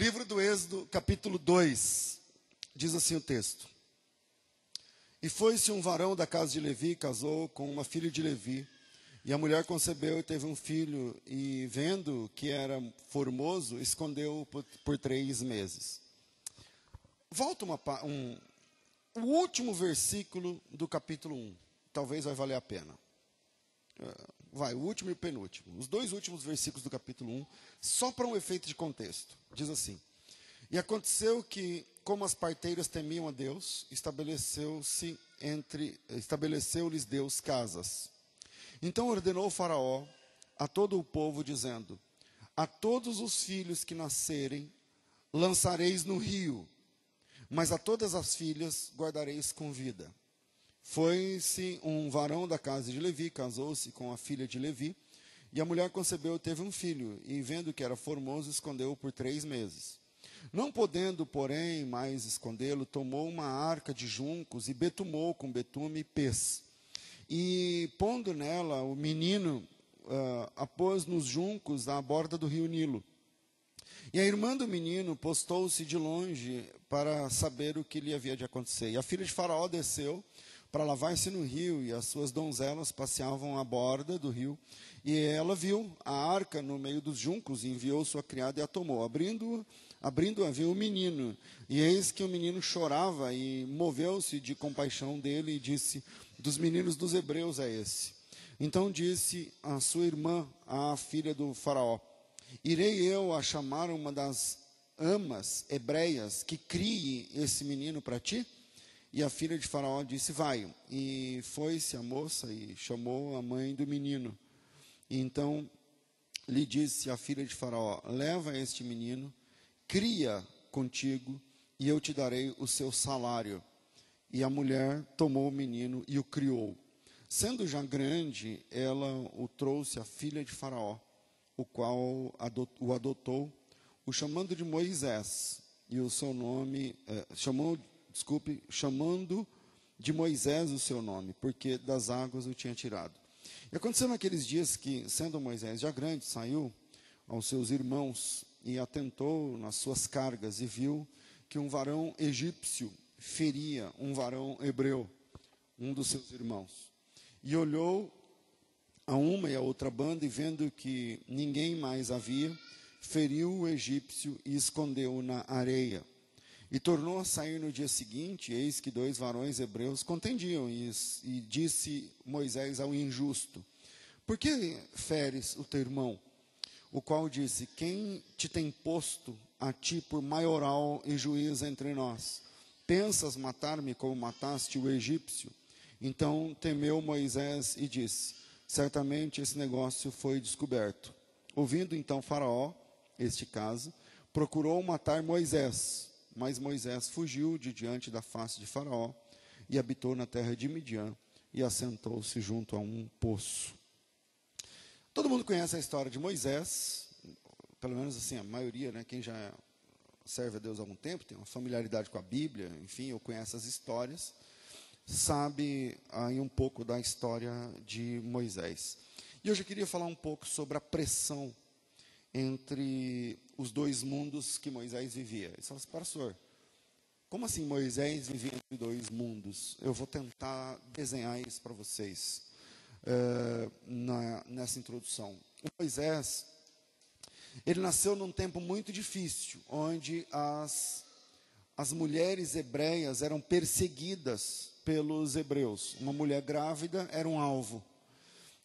Livro do Êxodo, capítulo 2, diz assim o texto. E foi-se um varão da casa de Levi, casou com uma filha de Levi, e a mulher concebeu e teve um filho, e vendo que era formoso, escondeu por, por três meses. Volta uma, um, o último versículo do capítulo 1. Talvez vai valer a pena. Vai, o último e o penúltimo. Os dois últimos versículos do capítulo 1, só para um efeito de contexto. Diz assim: E aconteceu que, como as parteiras temiam a Deus, estabeleceu-se entre estabeleceu-lhes Deus casas. Então ordenou o faraó a todo o povo dizendo: A todos os filhos que nascerem lançareis no rio, mas a todas as filhas guardareis com vida. Foi-se um varão da casa de Levi, casou-se com a filha de Levi, e a mulher concebeu e teve um filho, e vendo que era formoso, escondeu-o por três meses. Não podendo, porém, mais escondê-lo, tomou uma arca de juncos e betumou com betume e pez. E pondo nela o menino, uh, a pôs nos juncos à borda do rio Nilo. E a irmã do menino postou-se de longe para saber o que lhe havia de acontecer. E a filha de Faraó desceu para lavar-se no rio, e as suas donzelas passeavam à borda do rio. E ela viu a arca no meio dos juncos, e enviou sua criada e a tomou. Abrindo, abrindo-a, viu o menino. E eis que o menino chorava, e moveu-se de compaixão dele, e disse: Dos meninos dos hebreus é esse. Então disse a sua irmã, a filha do Faraó: Irei eu a chamar uma das amas hebreias que crie esse menino para ti? E a filha de Faraó disse: Vai. E foi-se a moça e chamou a mãe do menino. E então lhe disse a filha de Faraó: Leva este menino, cria contigo, e eu te darei o seu salário. E a mulher tomou o menino e o criou. Sendo já grande, ela o trouxe à filha de Faraó, o qual o adotou, o chamando de Moisés, e o seu nome, eh, chamou desculpe, chamando de Moisés o seu nome, porque das águas o tinha tirado. E aconteceu naqueles dias que, sendo Moisés já grande, saiu aos seus irmãos e atentou nas suas cargas e viu que um varão egípcio feria um varão hebreu, um dos seus irmãos. E olhou a uma e a outra banda e vendo que ninguém mais havia, feriu o egípcio e escondeu-o na areia. E tornou a sair no dia seguinte, eis que dois varões hebreus contendiam, e, e disse Moisés ao injusto: Por que feres o teu irmão? O qual disse: Quem te tem posto a ti por maioral e juiz entre nós? Pensas matar-me como mataste o egípcio? Então temeu Moisés e disse: Certamente esse negócio foi descoberto. Ouvindo então Faraó este caso, procurou matar Moisés mas Moisés fugiu de diante da face de Faraó e habitou na terra de Midian e assentou-se junto a um poço. Todo mundo conhece a história de Moisés, pelo menos assim, a maioria, né, quem já serve a Deus há algum tempo, tem uma familiaridade com a Bíblia, enfim, ou conhece as histórias, sabe aí um pouco da história de Moisés. E hoje eu queria falar um pouco sobre a pressão entre os dois mundos que Moisés vivia. Ele falou assim, pastor, como assim Moisés vivia entre dois mundos? Eu vou tentar desenhar isso para vocês uh, na, nessa introdução. O Moisés, ele nasceu num tempo muito difícil, onde as, as mulheres hebreias eram perseguidas pelos hebreus. Uma mulher grávida era um alvo.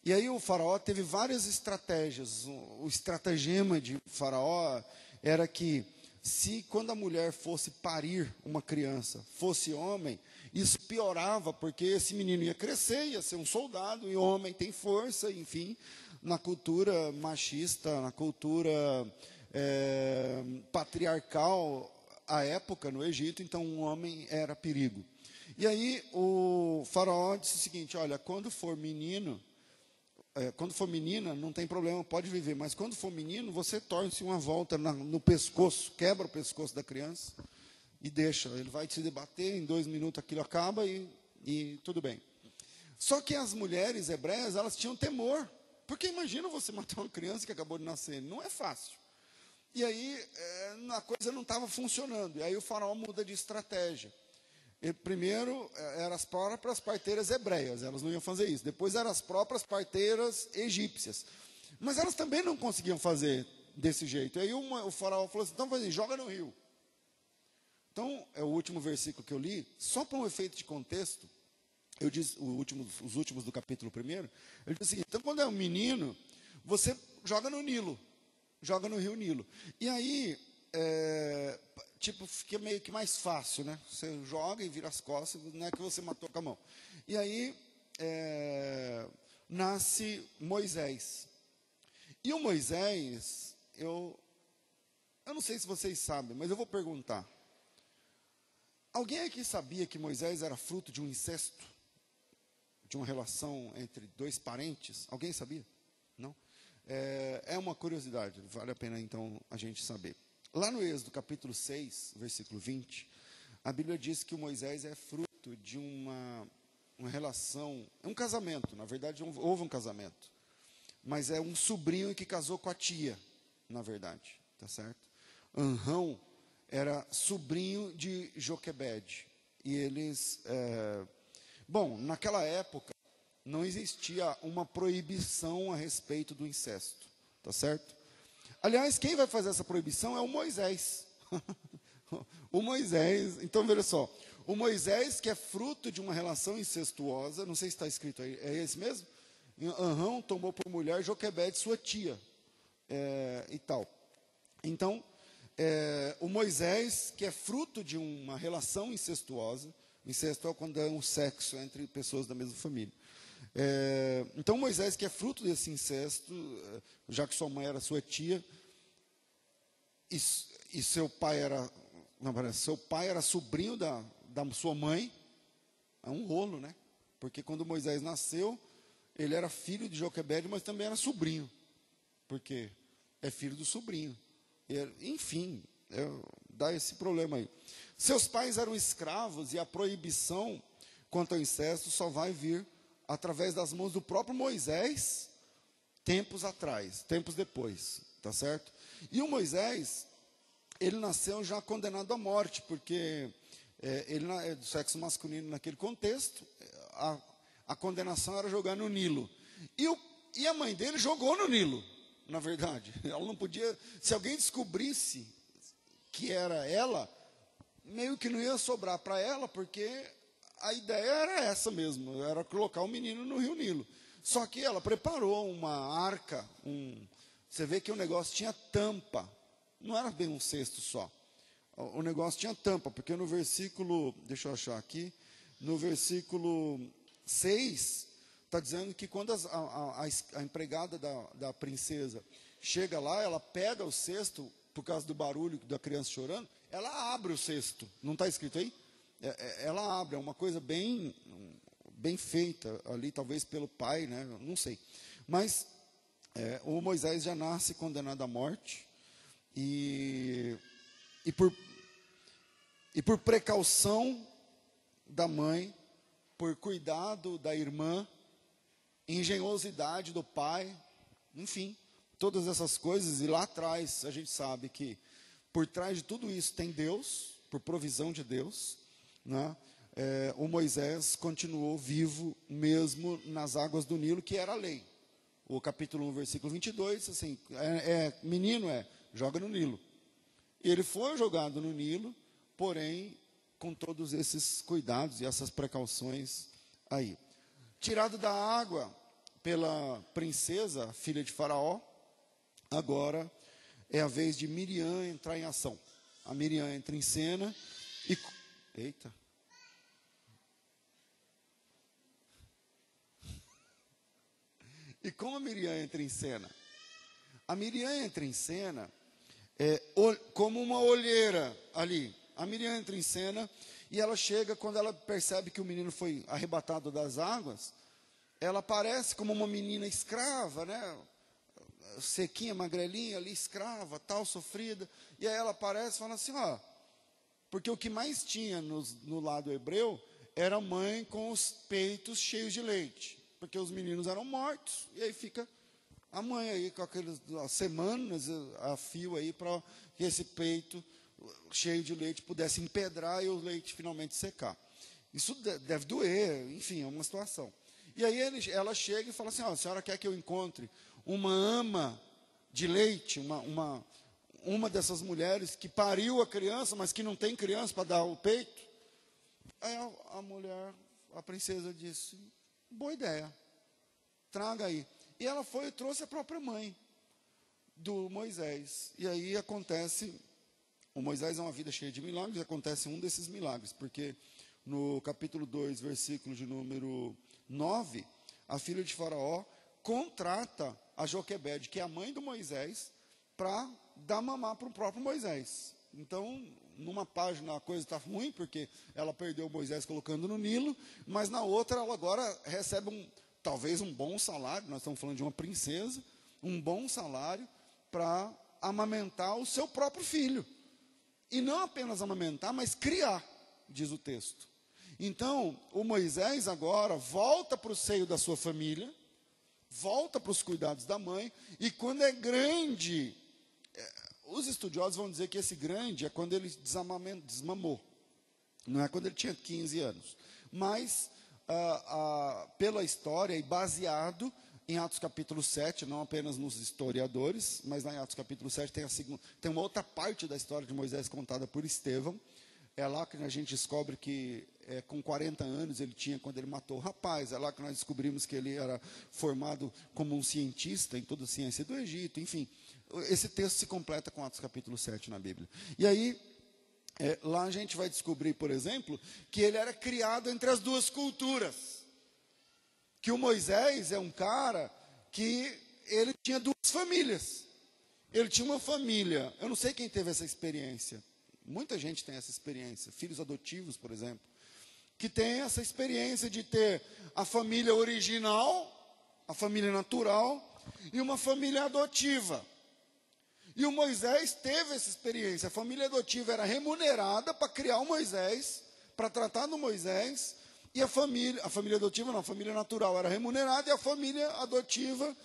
E aí o faraó teve várias estratégias. O estratagema de faraó era que se quando a mulher fosse parir uma criança, fosse homem, isso piorava, porque esse menino ia crescer, ia ser um soldado, e homem tem força, enfim, na cultura machista, na cultura é, patriarcal, à época no Egito, então um homem era perigo. E aí o faraó disse o seguinte: olha, quando for menino, é, quando for menina, não tem problema, pode viver. Mas quando for menino, você torce uma volta na, no pescoço, quebra o pescoço da criança e deixa. Ele vai se debater, em dois minutos aquilo acaba e, e tudo bem. Só que as mulheres hebreias, elas tinham temor. Porque imagina você matar uma criança que acabou de nascer. Não é fácil. E aí é, a coisa não estava funcionando. E aí o faraó muda de estratégia. Primeiro é, eram as próprias parteiras hebreias, elas não iam fazer isso. Depois eram as próprias parteiras egípcias. Mas elas também não conseguiam fazer desse jeito. Aí uma, o faraó falou assim: então assim, joga no rio. Então, é o último versículo que eu li, só para um efeito de contexto, eu disse, último, os últimos do capítulo primeiro, ele disse assim, então quando é um menino, você joga no Nilo, joga no rio Nilo. E aí, é, tipo, fica meio que mais fácil, né? Você joga e vira as costas, não é que você matou com a mão. E aí, é, nasce Moisés. E o Moisés, eu, eu não sei se vocês sabem, mas eu vou perguntar. Alguém aqui sabia que Moisés era fruto de um incesto? De uma relação entre dois parentes? Alguém sabia? Não? É, é uma curiosidade, vale a pena então a gente saber. Lá no Êxodo capítulo 6, versículo 20, a Bíblia diz que o Moisés é fruto de uma, uma relação, é um casamento, na verdade houve um casamento, mas é um sobrinho que casou com a tia, na verdade, tá certo? Anrão era sobrinho de Joquebed. E eles. É... Bom, naquela época não existia uma proibição a respeito do incesto, tá certo? Aliás, quem vai fazer essa proibição é o Moisés. o Moisés, então veja só, o Moisés que é fruto de uma relação incestuosa, não sei se está escrito aí, é esse mesmo? Anrão tomou por mulher Joquebed, sua tia, é, e tal. Então, é, o Moisés, que é fruto de uma relação incestuosa, incesto é quando é um sexo entre pessoas da mesma família. É, então Moisés, que é fruto desse incesto, é, já que sua mãe era sua tia, e, e seu pai era, não, seu pai era sobrinho da, da sua mãe, é um rolo, né? Porque quando Moisés nasceu, ele era filho de Joquebede, mas também era sobrinho, porque é filho do sobrinho. Enfim, é, dá esse problema aí. Seus pais eram escravos e a proibição quanto ao incesto só vai vir através das mãos do próprio Moisés, tempos atrás, tempos depois, tá certo? E o Moisés, ele nasceu já condenado à morte, porque é, ele é do sexo masculino naquele contexto, a, a condenação era jogar no Nilo. E, o, e a mãe dele jogou no Nilo na verdade. Ela não podia. Se alguém descobrisse que era ela, meio que não ia sobrar para ela, porque a ideia era essa mesmo, era colocar o menino no Rio Nilo. Só que ela preparou uma arca, um, você vê que o negócio tinha tampa, não era bem um cesto só. O negócio tinha tampa, porque no versículo, deixa eu achar aqui, no versículo 6, está dizendo que quando a, a, a, empregada da, da princesa chega lá, ela pega o cesto, por causa do barulho da criança chorando, ela abre o cesto. Não está escrito aí? É, é, ela abre, é uma coisa bem, bem feita ali, talvez pelo pai, né? não sei. Mas é, o Moisés já nasce condenado à morte, e, e, por, e por precaução da mãe, por cuidado da irmã, engenhosidade do pai, enfim, todas essas coisas. E lá atrás a gente sabe que por trás de tudo isso tem Deus, por provisão de Deus, né? É, o Moisés continuou vivo mesmo nas águas do Nilo, que era a lei. O capítulo 1, versículo 22, assim, é, é, menino é, joga no Nilo. Ele foi jogado no Nilo, porém, com todos esses cuidados e essas precauções aí tirado da água pela princesa, filha de Faraó, agora é a vez de Miriam entrar em ação. A Miriam entra em cena e. Eita! E como a Miriam entra em cena? A Miriam entra em cena é, como uma olheira ali. A Miriam entra em cena e ela chega, quando ela percebe que o menino foi arrebatado das águas, ela aparece como uma menina escrava, né? Sequinha, magrelinha ali, escrava, tal, sofrida. E aí ela aparece e fala assim: ó, porque o que mais tinha no, no lado hebreu era mãe com os peitos cheios de leite, porque os meninos eram mortos, e aí fica a mãe aí com aquelas semanas a fio aí para que esse peito cheio de leite pudesse empedrar e o leite finalmente secar. Isso deve doer, enfim, é uma situação. E aí ele, ela chega e fala assim: oh, a senhora quer que eu encontre uma ama de leite, uma, uma, uma dessas mulheres que pariu a criança, mas que não tem criança para dar o peito? Aí a, a mulher, a princesa disse: boa ideia, traga aí. E ela foi e trouxe a própria mãe do Moisés. E aí acontece, o Moisés é uma vida cheia de milagres, acontece um desses milagres, porque no capítulo 2, versículo de número 9, a filha de Faraó contrata a Joquebede, que é a mãe do Moisés, para dar mamar para o próprio Moisés. Então, numa página a coisa está ruim, porque ela perdeu Moisés colocando no Nilo, mas na outra ela agora recebe um, talvez um bom salário, nós estamos falando de uma princesa, um bom salário para amamentar o seu próprio filho. E não apenas amamentar, mas criar, diz o texto. Então, o Moisés agora volta para o seio da sua família, volta para os cuidados da mãe, e quando é grande, os estudiosos vão dizer que esse grande é quando ele desmamou, não é quando ele tinha 15 anos. Mas, ah, ah, pela história e baseado em Atos capítulo 7, não apenas nos historiadores, mas lá em Atos capítulo 7 tem, a segunda, tem uma outra parte da história de Moisés contada por Estevão. É lá que a gente descobre que é, com 40 anos ele tinha quando ele matou o rapaz. É lá que nós descobrimos que ele era formado como um cientista em toda a ciência do Egito. Enfim, esse texto se completa com Atos capítulo 7 na Bíblia. E aí, é, lá a gente vai descobrir, por exemplo, que ele era criado entre as duas culturas. Que o Moisés é um cara que ele tinha duas famílias. Ele tinha uma família, eu não sei quem teve essa experiência. Muita gente tem essa experiência, filhos adotivos, por exemplo que tem essa experiência de ter a família original, a família natural, e uma família adotiva. E o Moisés teve essa experiência. A família adotiva era remunerada para criar o Moisés, para tratar do Moisés, e a família, a família adotiva não, a família natural era remunerada e a família adotiva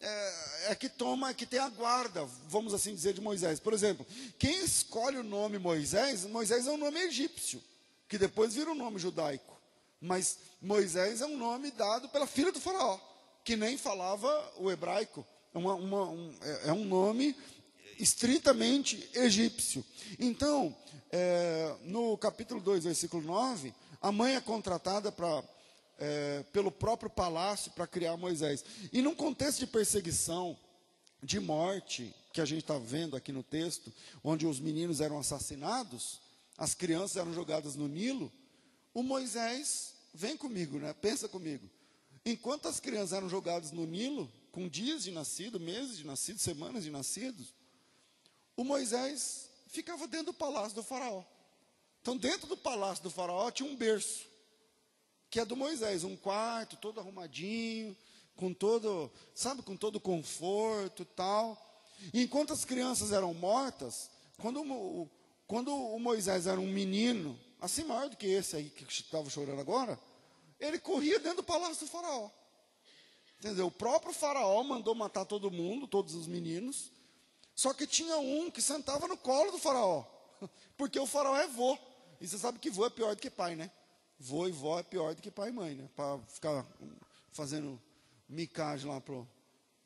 é, é, que toma, é que tem a guarda, vamos assim dizer, de Moisés. Por exemplo, quem escolhe o nome Moisés, Moisés é um nome egípcio que depois vira um nome judaico. Mas Moisés é um nome dado pela filha do faraó, que nem falava o hebraico. Uma, uma, um, é, é um nome estritamente egípcio. Então, é, no capítulo 2, versículo 9, a mãe é contratada para é, pelo próprio palácio para criar Moisés. E num contexto de perseguição, de morte, que a gente está vendo aqui no texto, onde os meninos eram assassinados, as crianças eram jogadas no Nilo, o Moisés, vem comigo, né? Pensa comigo. Enquanto as crianças eram jogadas no Nilo, com dias de nascido, meses de nascido, semanas de nascidos, o Moisés ficava dentro do palácio do faraó. Então, dentro do palácio do faraó tinha um berço, que é do Moisés, um quarto todo arrumadinho, com todo, sabe, com todo conforto e tal. E enquanto as crianças eram mortas, quando o, quando o Moisés era um menino, assim maior do que esse aí que estava chorando agora, ele corria dentro do palácio do faraó. Entendeu? O próprio faraó mandou matar todo mundo, todos os meninos. Só que tinha um que sentava no colo do faraó. Porque o faraó é vô. E você sabe que vô é pior do que pai, né? Vô e vó é pior do que pai e mãe, né? Para ficar fazendo micagem lá pro,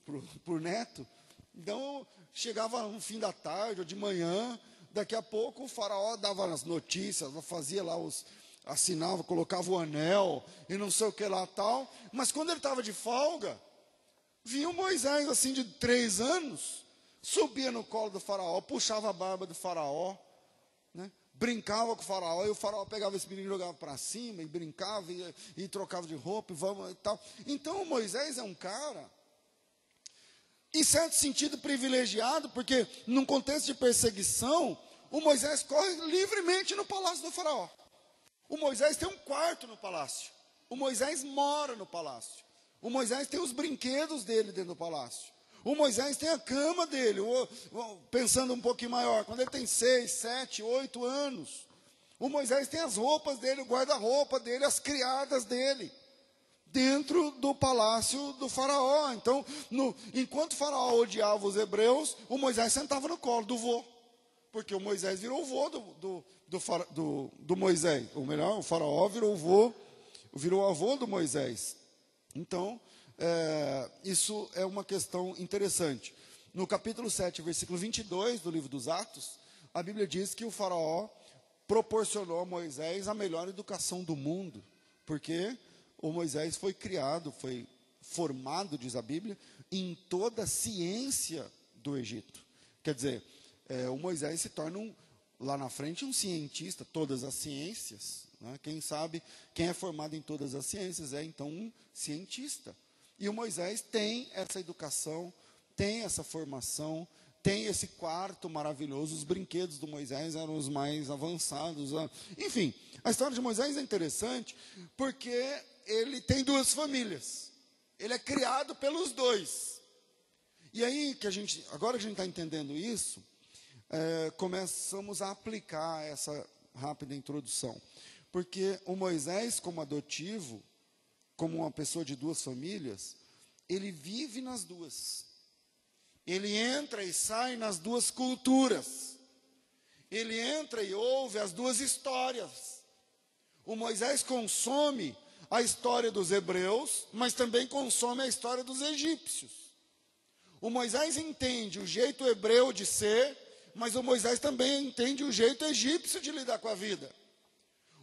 pro, pro neto. Então, chegava no fim da tarde ou de manhã, Daqui a pouco o faraó dava as notícias, fazia lá os. assinava, colocava o anel e não sei o que lá tal. Mas quando ele estava de folga, vinha o Moisés, assim, de três anos, subia no colo do faraó, puxava a barba do faraó, né? brincava com o faraó, e o faraó pegava esse menino e jogava para cima, e brincava, e, e trocava de roupa, e, vamos, e tal. Então o Moisés é um cara em certo sentido, privilegiado, porque num contexto de perseguição, o Moisés corre livremente no palácio do faraó. O Moisés tem um quarto no palácio. O Moisés mora no palácio. O Moisés tem os brinquedos dele dentro do palácio. O Moisés tem a cama dele, pensando um pouquinho maior, quando ele tem seis, sete, oito anos. O Moisés tem as roupas dele, o guarda-roupa dele, as criadas dele dentro do palácio do faraó. Então, no, enquanto o faraó odiava os hebreus, o Moisés sentava no colo do vô. Porque o Moisés virou o vô do, do, do, do, do Moisés. Ou melhor, o faraó virou o vô, virou o avô do Moisés. Então, é, isso é uma questão interessante. No capítulo 7, versículo 22 do livro dos Atos, a Bíblia diz que o faraó proporcionou a Moisés a melhor educação do mundo, porque o Moisés foi criado, foi formado, diz a Bíblia, em toda a ciência do Egito. Quer dizer, é, o Moisés se torna um, lá na frente um cientista, todas as ciências. Né? Quem sabe, quem é formado em todas as ciências é então um cientista. E o Moisés tem essa educação, tem essa formação, tem esse quarto maravilhoso. Os brinquedos do Moisés eram os mais avançados. Enfim, a história de Moisés é interessante porque ele tem duas famílias. Ele é criado pelos dois. E aí que a gente, agora que a gente está entendendo isso, é, começamos a aplicar essa rápida introdução. Porque o Moisés, como adotivo, como uma pessoa de duas famílias, ele vive nas duas. Ele entra e sai nas duas culturas. Ele entra e ouve as duas histórias. O Moisés consome a história dos hebreus, mas também consome a história dos egípcios. O Moisés entende o jeito hebreu de ser, mas o Moisés também entende o jeito egípcio de lidar com a vida.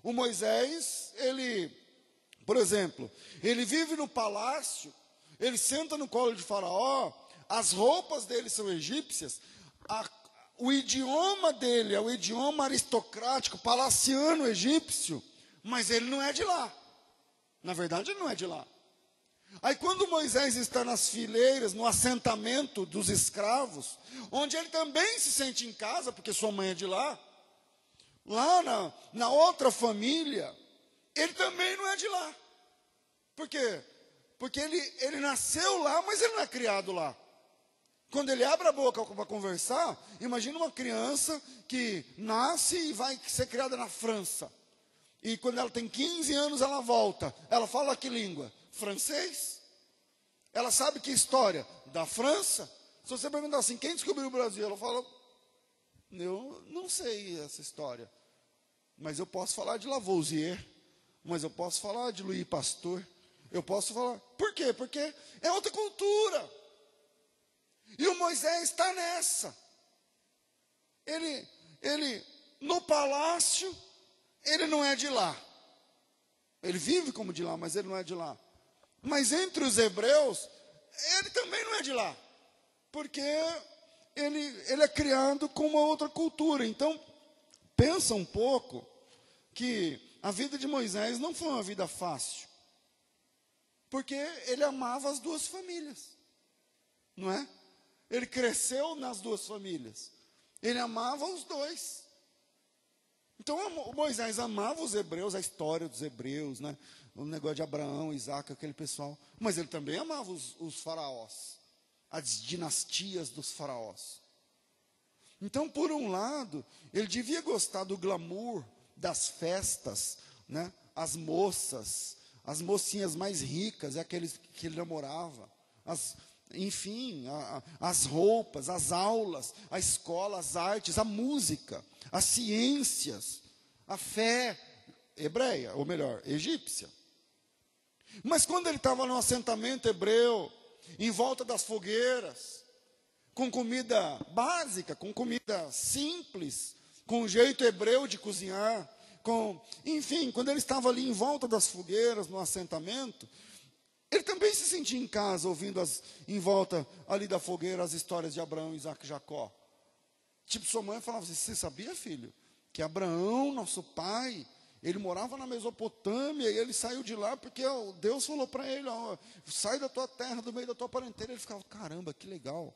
O Moisés, ele, por exemplo, ele vive no palácio, ele senta no colo de Faraó, as roupas dele são egípcias, a, o idioma dele é o idioma aristocrático, palaciano egípcio, mas ele não é de lá. Na verdade, ele não é de lá. Aí, quando Moisés está nas fileiras, no assentamento dos escravos, onde ele também se sente em casa, porque sua mãe é de lá, lá na, na outra família, ele também não é de lá. Por quê? Porque ele, ele nasceu lá, mas ele não é criado lá. Quando ele abre a boca para conversar, imagina uma criança que nasce e vai ser criada na França. E quando ela tem 15 anos, ela volta. Ela fala que língua? Francês. Ela sabe que história? Da França. Se você perguntar assim, quem descobriu o Brasil? Ela fala, eu não sei essa história. Mas eu posso falar de Lavoisier. Mas eu posso falar de Louis Pasteur. Eu posso falar. Por quê? Porque é outra cultura. E o Moisés está nessa. Ele, ele, no palácio, ele não é de lá. Ele vive como de lá, mas ele não é de lá. Mas entre os hebreus, ele também não é de lá. Porque ele, ele é criado com uma outra cultura. Então, pensa um pouco que a vida de Moisés não foi uma vida fácil. Porque ele amava as duas famílias. Não é? Ele cresceu nas duas famílias. Ele amava os dois. Então Moisés amava os hebreus, a história dos hebreus, né? o negócio de Abraão, Isaac, aquele pessoal. Mas ele também amava os, os faraós, as dinastias dos faraós. Então, por um lado, ele devia gostar do glamour das festas, né? as moças, as mocinhas mais ricas, é aqueles que ele namorava, as enfim, a, a, as roupas, as aulas, a escola, as artes, a música, as ciências, a fé hebreia, ou melhor, egípcia. Mas quando ele estava no assentamento hebreu, em volta das fogueiras, com comida básica, com comida simples, com o jeito hebreu de cozinhar, com, enfim, quando ele estava ali em volta das fogueiras, no assentamento, ele também se sentia em casa, ouvindo as, em volta ali da fogueira as histórias de Abraão, Isaac e Jacó. Tipo, sua mãe falava assim: Você sabia, filho, que Abraão, nosso pai, ele morava na Mesopotâmia e ele saiu de lá porque ó, Deus falou para ele: ó, Sai da tua terra, do meio da tua parentela. Ele ficava: Caramba, que legal,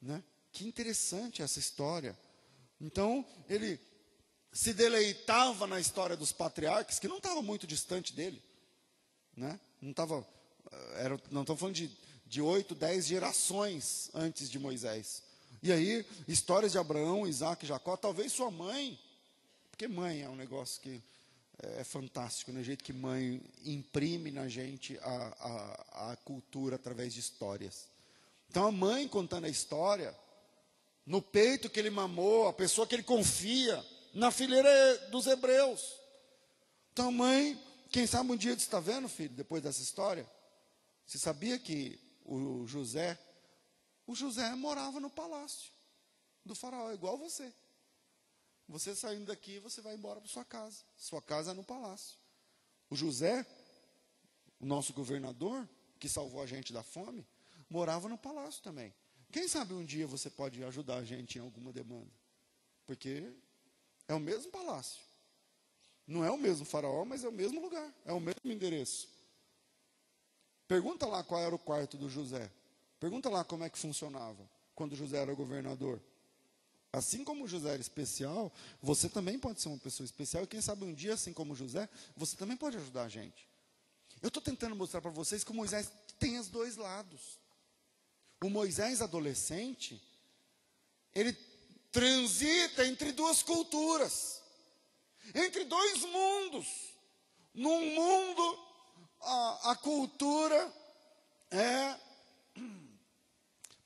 né? Que interessante essa história. Então, ele se deleitava na história dos patriarcas, que não estava muito distante dele, né? Não estava era, não estamos falando de, de 8, 10 gerações antes de Moisés. E aí, histórias de Abraão, Isaac Jacó, talvez sua mãe, porque mãe é um negócio que é, é fantástico, né? O jeito que mãe imprime na gente a, a, a cultura através de histórias. Então a mãe contando a história, no peito que ele mamou, a pessoa que ele confia, na fileira dos hebreus. Então mãe, quem sabe um dia está vendo, filho, depois dessa história? Você sabia que o José, o José morava no palácio do faraó, igual você. Você saindo daqui, você vai embora para sua casa. Sua casa é no palácio. O José, o nosso governador, que salvou a gente da fome, morava no palácio também. Quem sabe um dia você pode ajudar a gente em alguma demanda? Porque é o mesmo palácio. Não é o mesmo faraó, mas é o mesmo lugar, é o mesmo endereço. Pergunta lá qual era o quarto do José. Pergunta lá como é que funcionava quando José era governador. Assim como José era especial, você também pode ser uma pessoa especial. E quem sabe um dia, assim como José, você também pode ajudar a gente. Eu estou tentando mostrar para vocês que o Moisés tem os dois lados. O Moisés adolescente, ele transita entre duas culturas, entre dois mundos. Num mundo, a, a cultura é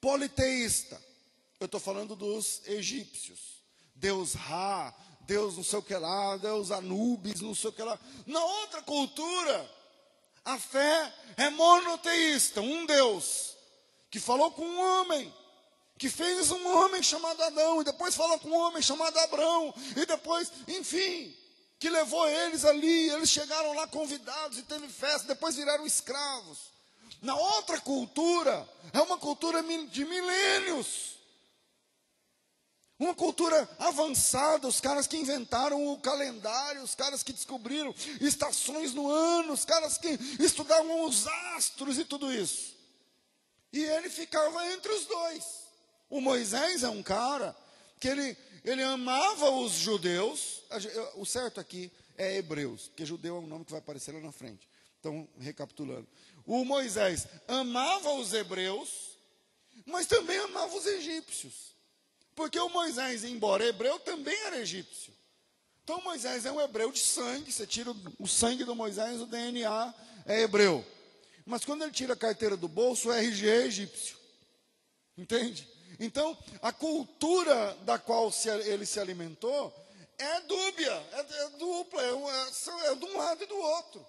politeísta. Eu estou falando dos egípcios. Deus Ra, Deus não sei o que lá, Deus Anubis, não sei o que lá. Na outra cultura, a fé é monoteísta, um Deus, que falou com um homem, que fez um homem chamado Adão, e depois falou com um homem chamado Abraão, e depois, enfim, que levou eles ali, eles chegaram lá convidados e teve festa, depois viraram escravos. Na outra cultura, é uma cultura de milênios. Uma cultura avançada, os caras que inventaram o calendário, os caras que descobriram estações no ano, os caras que estudavam os astros e tudo isso. E ele ficava entre os dois. O Moisés é um cara que ele, ele amava os judeus, o certo aqui é hebreus, porque judeu é um nome que vai aparecer lá na frente. Então, recapitulando. O Moisés amava os hebreus, mas também amava os egípcios. Porque o Moisés, embora hebreu, também era egípcio. Então Moisés é um hebreu de sangue, você tira o sangue do Moisés, o DNA é hebreu. Mas quando ele tira a carteira do bolso, o RG é egípcio. Entende? Então, a cultura da qual se, ele se alimentou é dúbia, é, é dupla, é, é, é de um lado e do outro.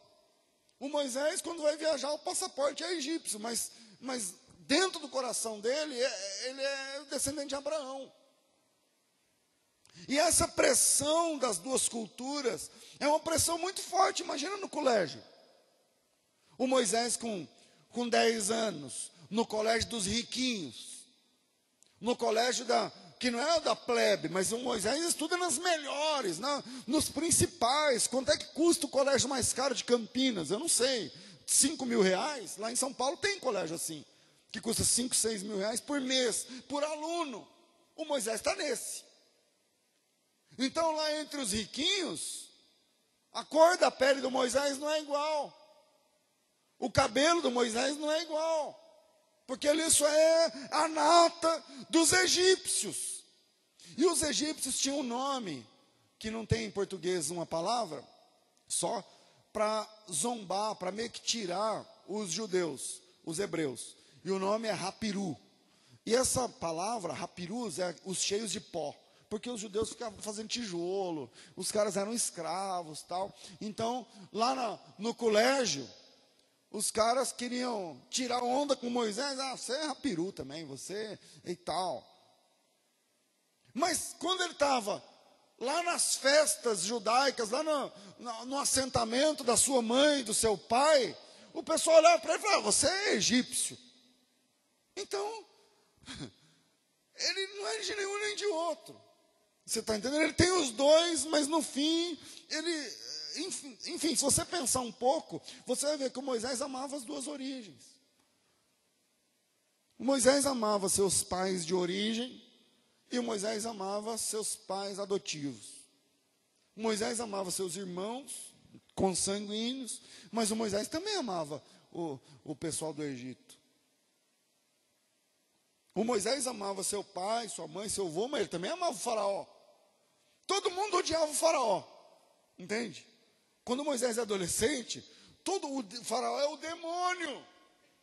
O Moisés, quando vai viajar, o passaporte é egípcio, mas, mas dentro do coração dele, é, ele é descendente de Abraão. E essa pressão das duas culturas é uma pressão muito forte. Imagina no colégio. O Moisés com, com 10 anos, no colégio dos riquinhos, no colégio da, que não é da plebe, mas o Moisés estuda nas melhores, na, nos principais. Quanto é que custa o colégio mais caro de Campinas? Eu não sei. 5 mil reais? Lá em São Paulo tem colégio assim, que custa 5, 6 mil reais por mês, por aluno. O Moisés está nesse. Então, lá entre os riquinhos, a cor da pele do Moisés não é igual. O cabelo do Moisés não é igual. Porque isso é a nata dos egípcios. E os egípcios tinham um nome, que não tem em português uma palavra, só para zombar, para meio que tirar os judeus, os hebreus. E o nome é Rapiru. E essa palavra, Rapirus, é os cheios de pó porque os judeus ficavam fazendo tijolo, os caras eram escravos, tal. Então, lá na, no colégio, os caras queriam tirar onda com Moisés, ah, você é rapiru também, você e tal. Mas quando ele estava lá nas festas judaicas, lá no, no, no, assentamento da sua mãe, do seu pai, o pessoal olhava para ele e falava, você é egípcio. Então, ele não é de nenhum nem de outro. Você está entendendo? Ele tem os dois, mas no fim, ele. Enfim, enfim, se você pensar um pouco, você vai ver que Moisés amava as duas origens. O Moisés amava seus pais de origem e Moisés amava seus pais adotivos. O Moisés amava seus irmãos consanguíneos, mas o Moisés também amava o, o pessoal do Egito. O Moisés amava seu pai, sua mãe, seu avô, mas ele também amava o faraó. Todo mundo odiava o faraó. Entende? Quando Moisés é adolescente, todo o faraó é o demônio.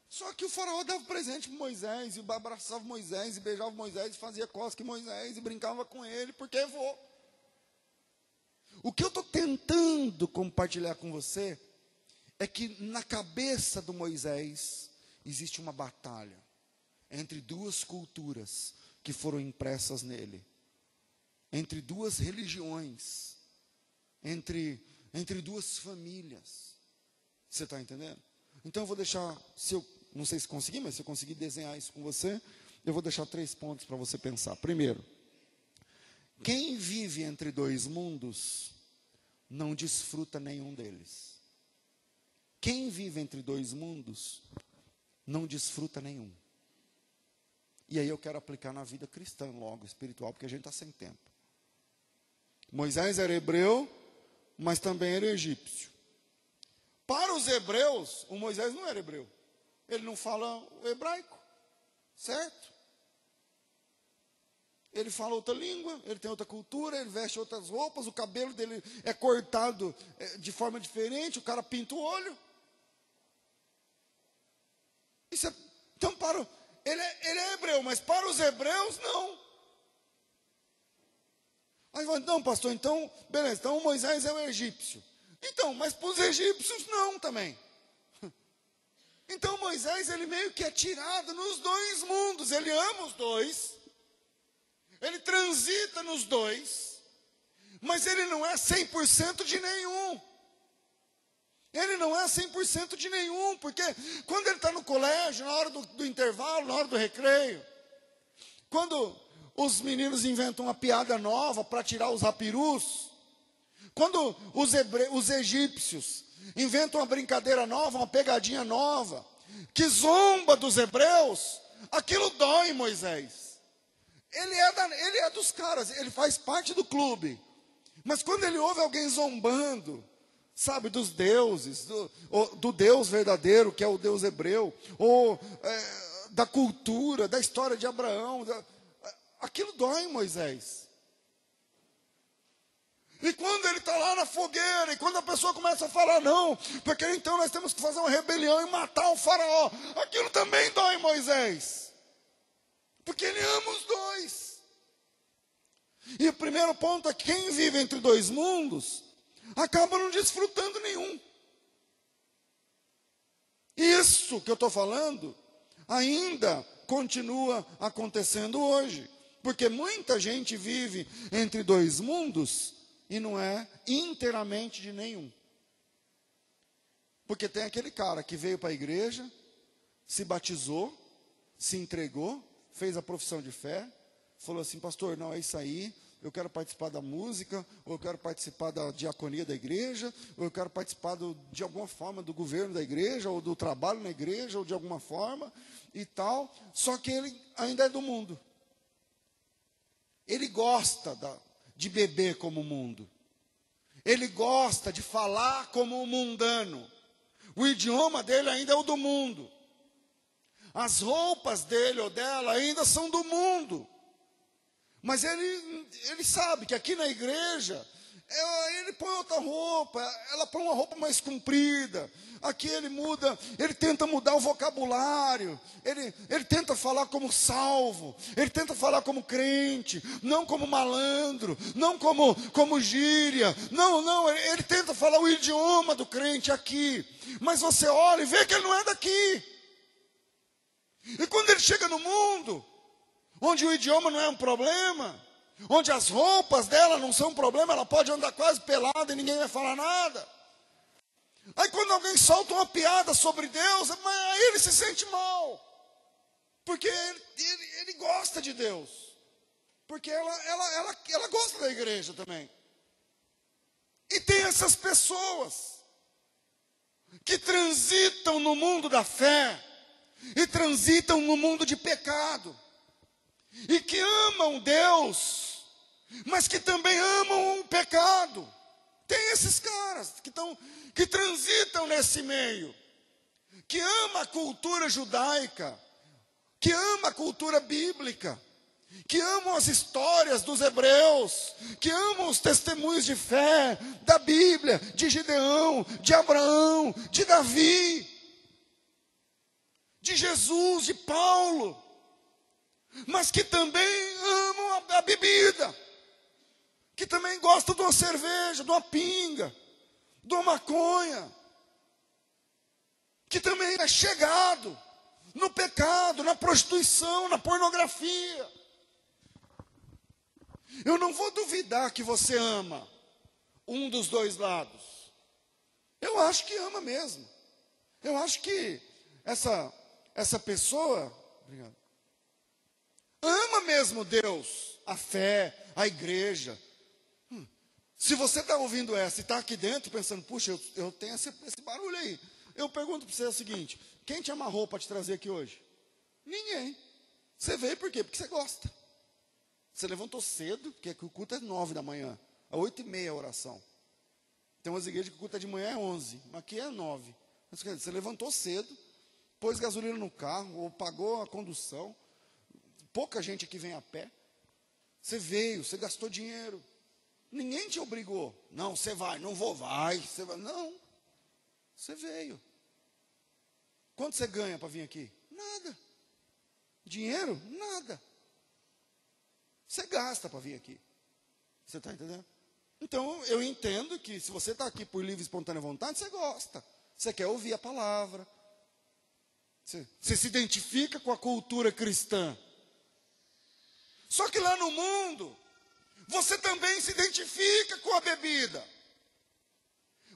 Só que o faraó dava presente para Moisés, e abraçava Moisés, e beijava Moisés, e fazia cosca em Moisés, e brincava com ele, porque vou. O que eu estou tentando compartilhar com você é que na cabeça do Moisés existe uma batalha entre duas culturas que foram impressas nele, entre duas religiões, entre, entre duas famílias. Você está entendendo? Então eu vou deixar, se eu não sei se consegui, mas se eu conseguir desenhar isso com você, eu vou deixar três pontos para você pensar. Primeiro, quem vive entre dois mundos não desfruta nenhum deles. Quem vive entre dois mundos não desfruta nenhum. E aí eu quero aplicar na vida cristã logo, espiritual, porque a gente está sem tempo. Moisés era hebreu, mas também era egípcio. Para os hebreus, o Moisés não era hebreu. Ele não fala o hebraico, certo? Ele fala outra língua, ele tem outra cultura, ele veste outras roupas, o cabelo dele é cortado é, de forma diferente, o cara pinta o olho. Isso é, então, para, ele, é, ele é hebreu, mas para os hebreus, não. Aí vai, não, pastor, então, beleza, então Moisés é o egípcio. Então, mas para os egípcios, não também. Então Moisés, ele meio que é tirado nos dois mundos, ele ama os dois, ele transita nos dois, mas ele não é 100% de nenhum. Ele não é 100% de nenhum, porque quando ele está no colégio, na hora do, do, intervalo, na hora do recreio, quando os meninos inventam uma piada nova para tirar os rapirus, quando os, hebre, os egípcios inventam uma brincadeira nova, uma pegadinha nova, que zomba dos hebreus, aquilo dói Moisés. Ele é, da, ele é dos caras, ele faz parte do clube. Mas quando ele ouve alguém zombando, sabe, dos deuses, do, do Deus verdadeiro, que é o Deus hebreu, ou é, da cultura, da história de Abraão, da, aquilo dói Moisés. E quando ele está lá na fogueira, e quando a pessoa começa a falar, não, porque então nós temos que fazer uma rebelião e matar o faraó, aquilo também dói Moisés. Porque ele ama os dois. E o primeiro ponto é que quem vive entre dois mundos acaba não desfrutando nenhum. Isso que eu estou falando ainda continua acontecendo hoje. Porque muita gente vive entre dois mundos e não é inteiramente de nenhum. Porque tem aquele cara que veio para a igreja, se batizou, se entregou, fez a profissão de fé, falou assim: Pastor, não é isso aí, eu quero participar da música, ou eu quero participar da diaconia da igreja, ou eu quero participar do, de alguma forma do governo da igreja, ou do trabalho na igreja, ou de alguma forma e tal. Só que ele ainda é do mundo. Ele gosta da, de beber como o mundo. Ele gosta de falar como o mundano. O idioma dele ainda é o do mundo. As roupas dele ou dela ainda são do mundo. Mas ele, ele sabe que aqui na igreja ele põe outra roupa, ela põe uma roupa mais comprida. Aqui ele muda, ele tenta mudar o vocabulário, ele, ele tenta falar como salvo, ele tenta falar como crente, não como malandro, não como, como gíria, não, não, ele, ele tenta falar o idioma do crente aqui, mas você olha e vê que ele não é daqui. E quando ele chega no mundo, onde o idioma não é um problema, onde as roupas dela não são um problema, ela pode andar quase pelada e ninguém vai falar nada. Aí quando alguém solta uma piada sobre Deus, aí ele se sente mal. Porque ele, ele, ele gosta de Deus. Porque ela, ela, ela, ela gosta da igreja também. E tem essas pessoas que transitam no mundo da fé e transitam no mundo de pecado e que amam Deus, mas que também amam o pecado. Tem esses caras que, tão, que transitam nesse meio, que ama a cultura judaica, que ama a cultura bíblica, que amam as histórias dos hebreus, que amam os testemunhos de fé da Bíblia, de Gideão, de Abraão, de Davi, de Jesus, de Paulo, mas que também amam a, a bebida, que também gostam de uma cerveja, de uma pinga, de uma maconha, que também é chegado no pecado, na prostituição, na pornografia. Eu não vou duvidar que você ama um dos dois lados. Eu acho que ama mesmo. Eu acho que essa essa pessoa, obrigado, ama mesmo Deus, a fé, a igreja. Se você está ouvindo essa e está aqui dentro pensando, puxa, eu, eu tenho esse, esse barulho aí. Eu pergunto para você o seguinte: quem te amarrou para te trazer aqui hoje? Ninguém. Você veio por quê? Porque você gosta. Você levantou cedo, porque o culto é nove da manhã. Às oito e meia a oração. Tem umas igrejas que o culto é de manhã é onze, mas aqui é nove. Você levantou cedo, pôs gasolina no carro, ou pagou a condução. Pouca gente aqui vem a pé. Você veio, você gastou dinheiro. Ninguém te obrigou. Não, você vai, não vou, vai. Você vai. Não. Você veio. Quanto você ganha para vir aqui? Nada. Dinheiro? Nada. Você gasta para vir aqui. Você está entendendo? Então, eu entendo que se você está aqui por livre e espontânea vontade, você gosta. Você quer ouvir a palavra. Você, você se identifica com a cultura cristã. Só que lá no mundo, você também se identifica com a bebida.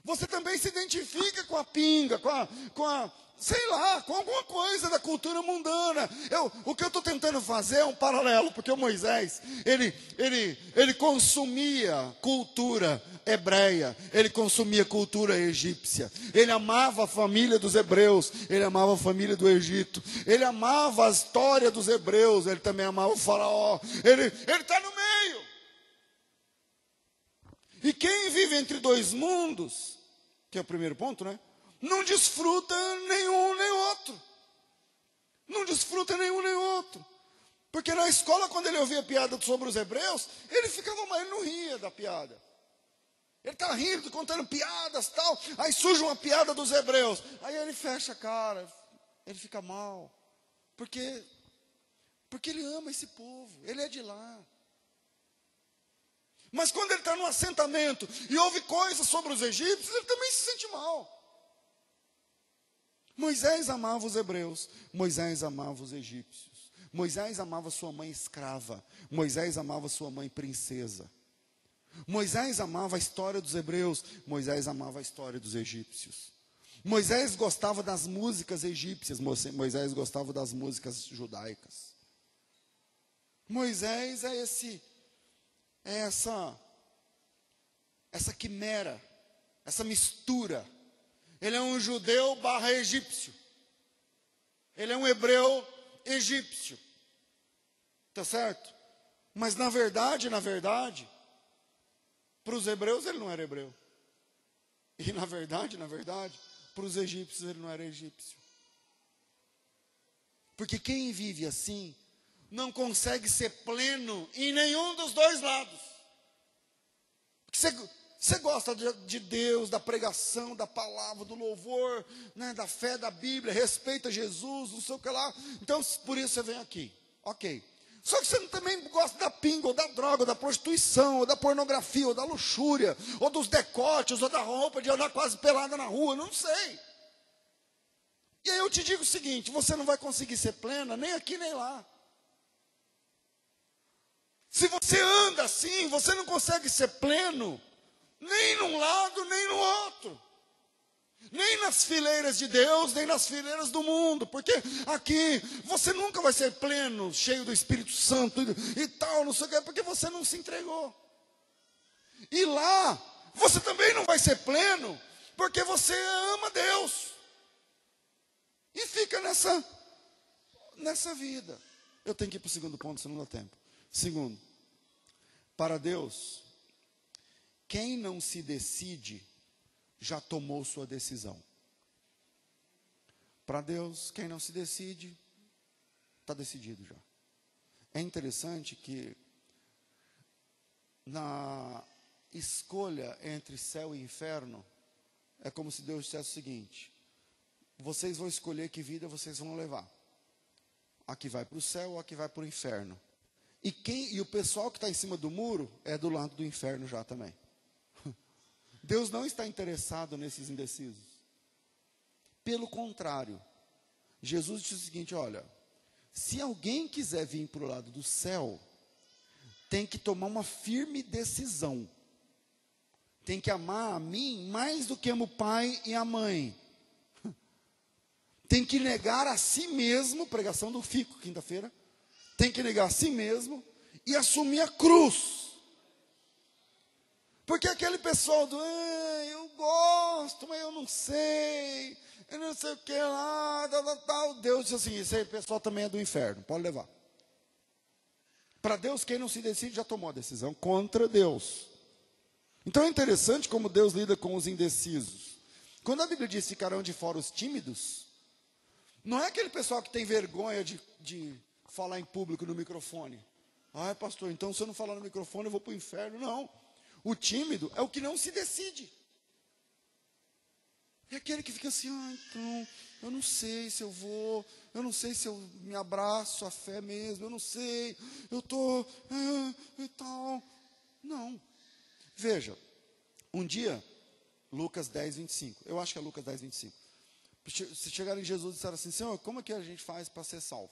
Você também se identifica com a pinga, com a, com a sei lá, com alguma coisa da cultura mundana. Eu, o que eu estou tentando fazer é um paralelo, porque o Moisés, ele, ele, ele consumia cultura hebreia, ele consumia cultura egípcia, ele amava a família dos hebreus, ele amava a família do Egito, ele amava a história dos hebreus, ele também amava o faraó, ele está no meio. E quem vive entre dois mundos, que é o primeiro ponto, né? não desfruta nenhum nem outro. Não desfruta nenhum nem outro. Porque na escola, quando ele ouvia piada sobre os hebreus, ele ficava mal, ele não ria da piada. Ele está rindo, contando piadas tal. Aí surge uma piada dos hebreus. Aí ele fecha a cara, ele fica mal. Porque, porque ele ama esse povo, ele é de lá. Mas quando ele está no assentamento e ouve coisas sobre os egípcios, ele também se sente mal. Moisés amava os hebreus, Moisés amava os egípcios. Moisés amava sua mãe escrava, Moisés amava sua mãe princesa. Moisés amava a história dos hebreus, Moisés amava a história dos egípcios. Moisés gostava das músicas egípcias, Moisés gostava das músicas judaicas. Moisés é esse é essa essa quimera, essa mistura ele é um judeu barra egípcio. Ele é um hebreu egípcio. Tá certo? Mas na verdade, na verdade, para os hebreus ele não era hebreu. E na verdade, na verdade, para os egípcios ele não era egípcio. Porque quem vive assim não consegue ser pleno em nenhum dos dois lados. Porque você, você gosta de, de, Deus, da pregação, da palavra, do louvor, né, da fé da Bíblia, respeita Jesus, não sei o que lá. Então, por isso você vem aqui. Ok. Só que você também gosta da pinga, ou da droga, ou da prostituição, ou da pornografia, ou da luxúria, ou dos decotes, ou da roupa de andar quase pelada na rua, não sei. E aí eu te digo o seguinte: você não vai conseguir ser plena nem aqui nem lá. Se você anda assim, você não consegue ser pleno nem num lado, nem no outro. Nem nas fileiras de Deus, nem nas fileiras do mundo, porque aqui você nunca vai ser pleno, cheio do Espírito Santo e, tal, não sei o que, porque você não se entregou. E lá, você também não vai ser pleno, porque você ama Deus. E fica nessa, nessa vida. Eu tenho que ir para o segundo ponto, senão não dá tempo. Segundo, para Deus, quem não se decide, já tomou sua decisão. Para Deus, quem não se decide, está decidido já. É interessante que na escolha entre céu e inferno, é como se Deus dissesse o seguinte: vocês vão escolher que vida vocês vão levar. A que vai para o céu ou a que vai para o inferno. E, quem, e o pessoal que está em cima do muro é do lado do inferno já também. Deus não está interessado nesses indecisos. Pelo contrário, Jesus disse o seguinte: olha, se alguém quiser vir para o lado do céu, tem que tomar uma firme decisão. Tem que amar a mim mais do que ama o pai e a mãe. Tem que negar a si mesmo, pregação do Fico, quinta-feira. Tem que negar a si mesmo e assumir a cruz. Porque aquele pessoal do, ah, eu gosto, mas eu não sei, eu não sei o que lá, tal, tal, tal. Deus diz assim: esse pessoal também é do inferno, pode levar. Para Deus, quem não se decide já tomou a decisão contra Deus. Então é interessante como Deus lida com os indecisos. Quando a Bíblia diz ficarão de fora os tímidos, não é aquele pessoal que tem vergonha de, de falar em público no microfone. Ai, pastor, então se eu não falar no microfone eu vou para o inferno. Não. O tímido é o que não se decide. É aquele que fica assim, ah, então, eu não sei se eu vou, eu não sei se eu me abraço a fé mesmo, eu não sei, eu estou, ah, e tal. Não. Veja, um dia, Lucas 10, 25, eu acho que é Lucas 10, 25. Se chegaram em Jesus e disseram assim, Senhor, como é que a gente faz para ser salvo?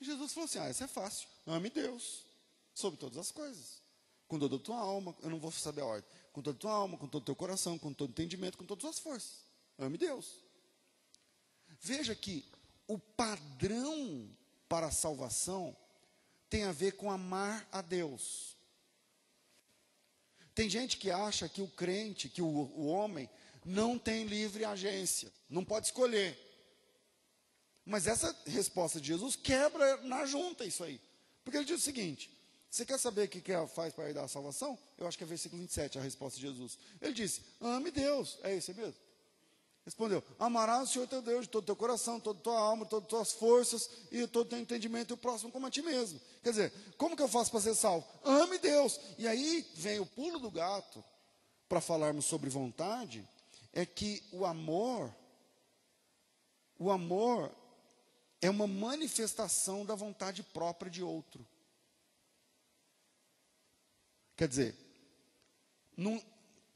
E Jesus falou assim, ah, isso é fácil, ame Deus, sobre todas as coisas. Com toda a tua alma, eu não vou saber a ordem com toda a tua alma, com todo o teu coração, com todo o entendimento, com todas as forças. Ame Deus. Veja que o padrão para a salvação tem a ver com amar a Deus. Tem gente que acha que o crente, que o, o homem, não tem livre agência, não pode escolher. Mas essa resposta de Jesus quebra na junta isso aí. Porque ele diz o seguinte: você quer saber o que, que faz para dar a salvação? Eu acho que é versículo 27, a resposta de Jesus. Ele disse: Ame Deus. É isso mesmo? Respondeu: Amarás o Senhor teu Deus de todo teu coração, toda tua alma, todas as tuas forças e todo teu entendimento e o próximo como a ti mesmo. Quer dizer, como que eu faço para ser salvo? Ame Deus. E aí vem o pulo do gato para falarmos sobre vontade, é que o amor, o amor é uma manifestação da vontade própria de outro. Quer dizer, não,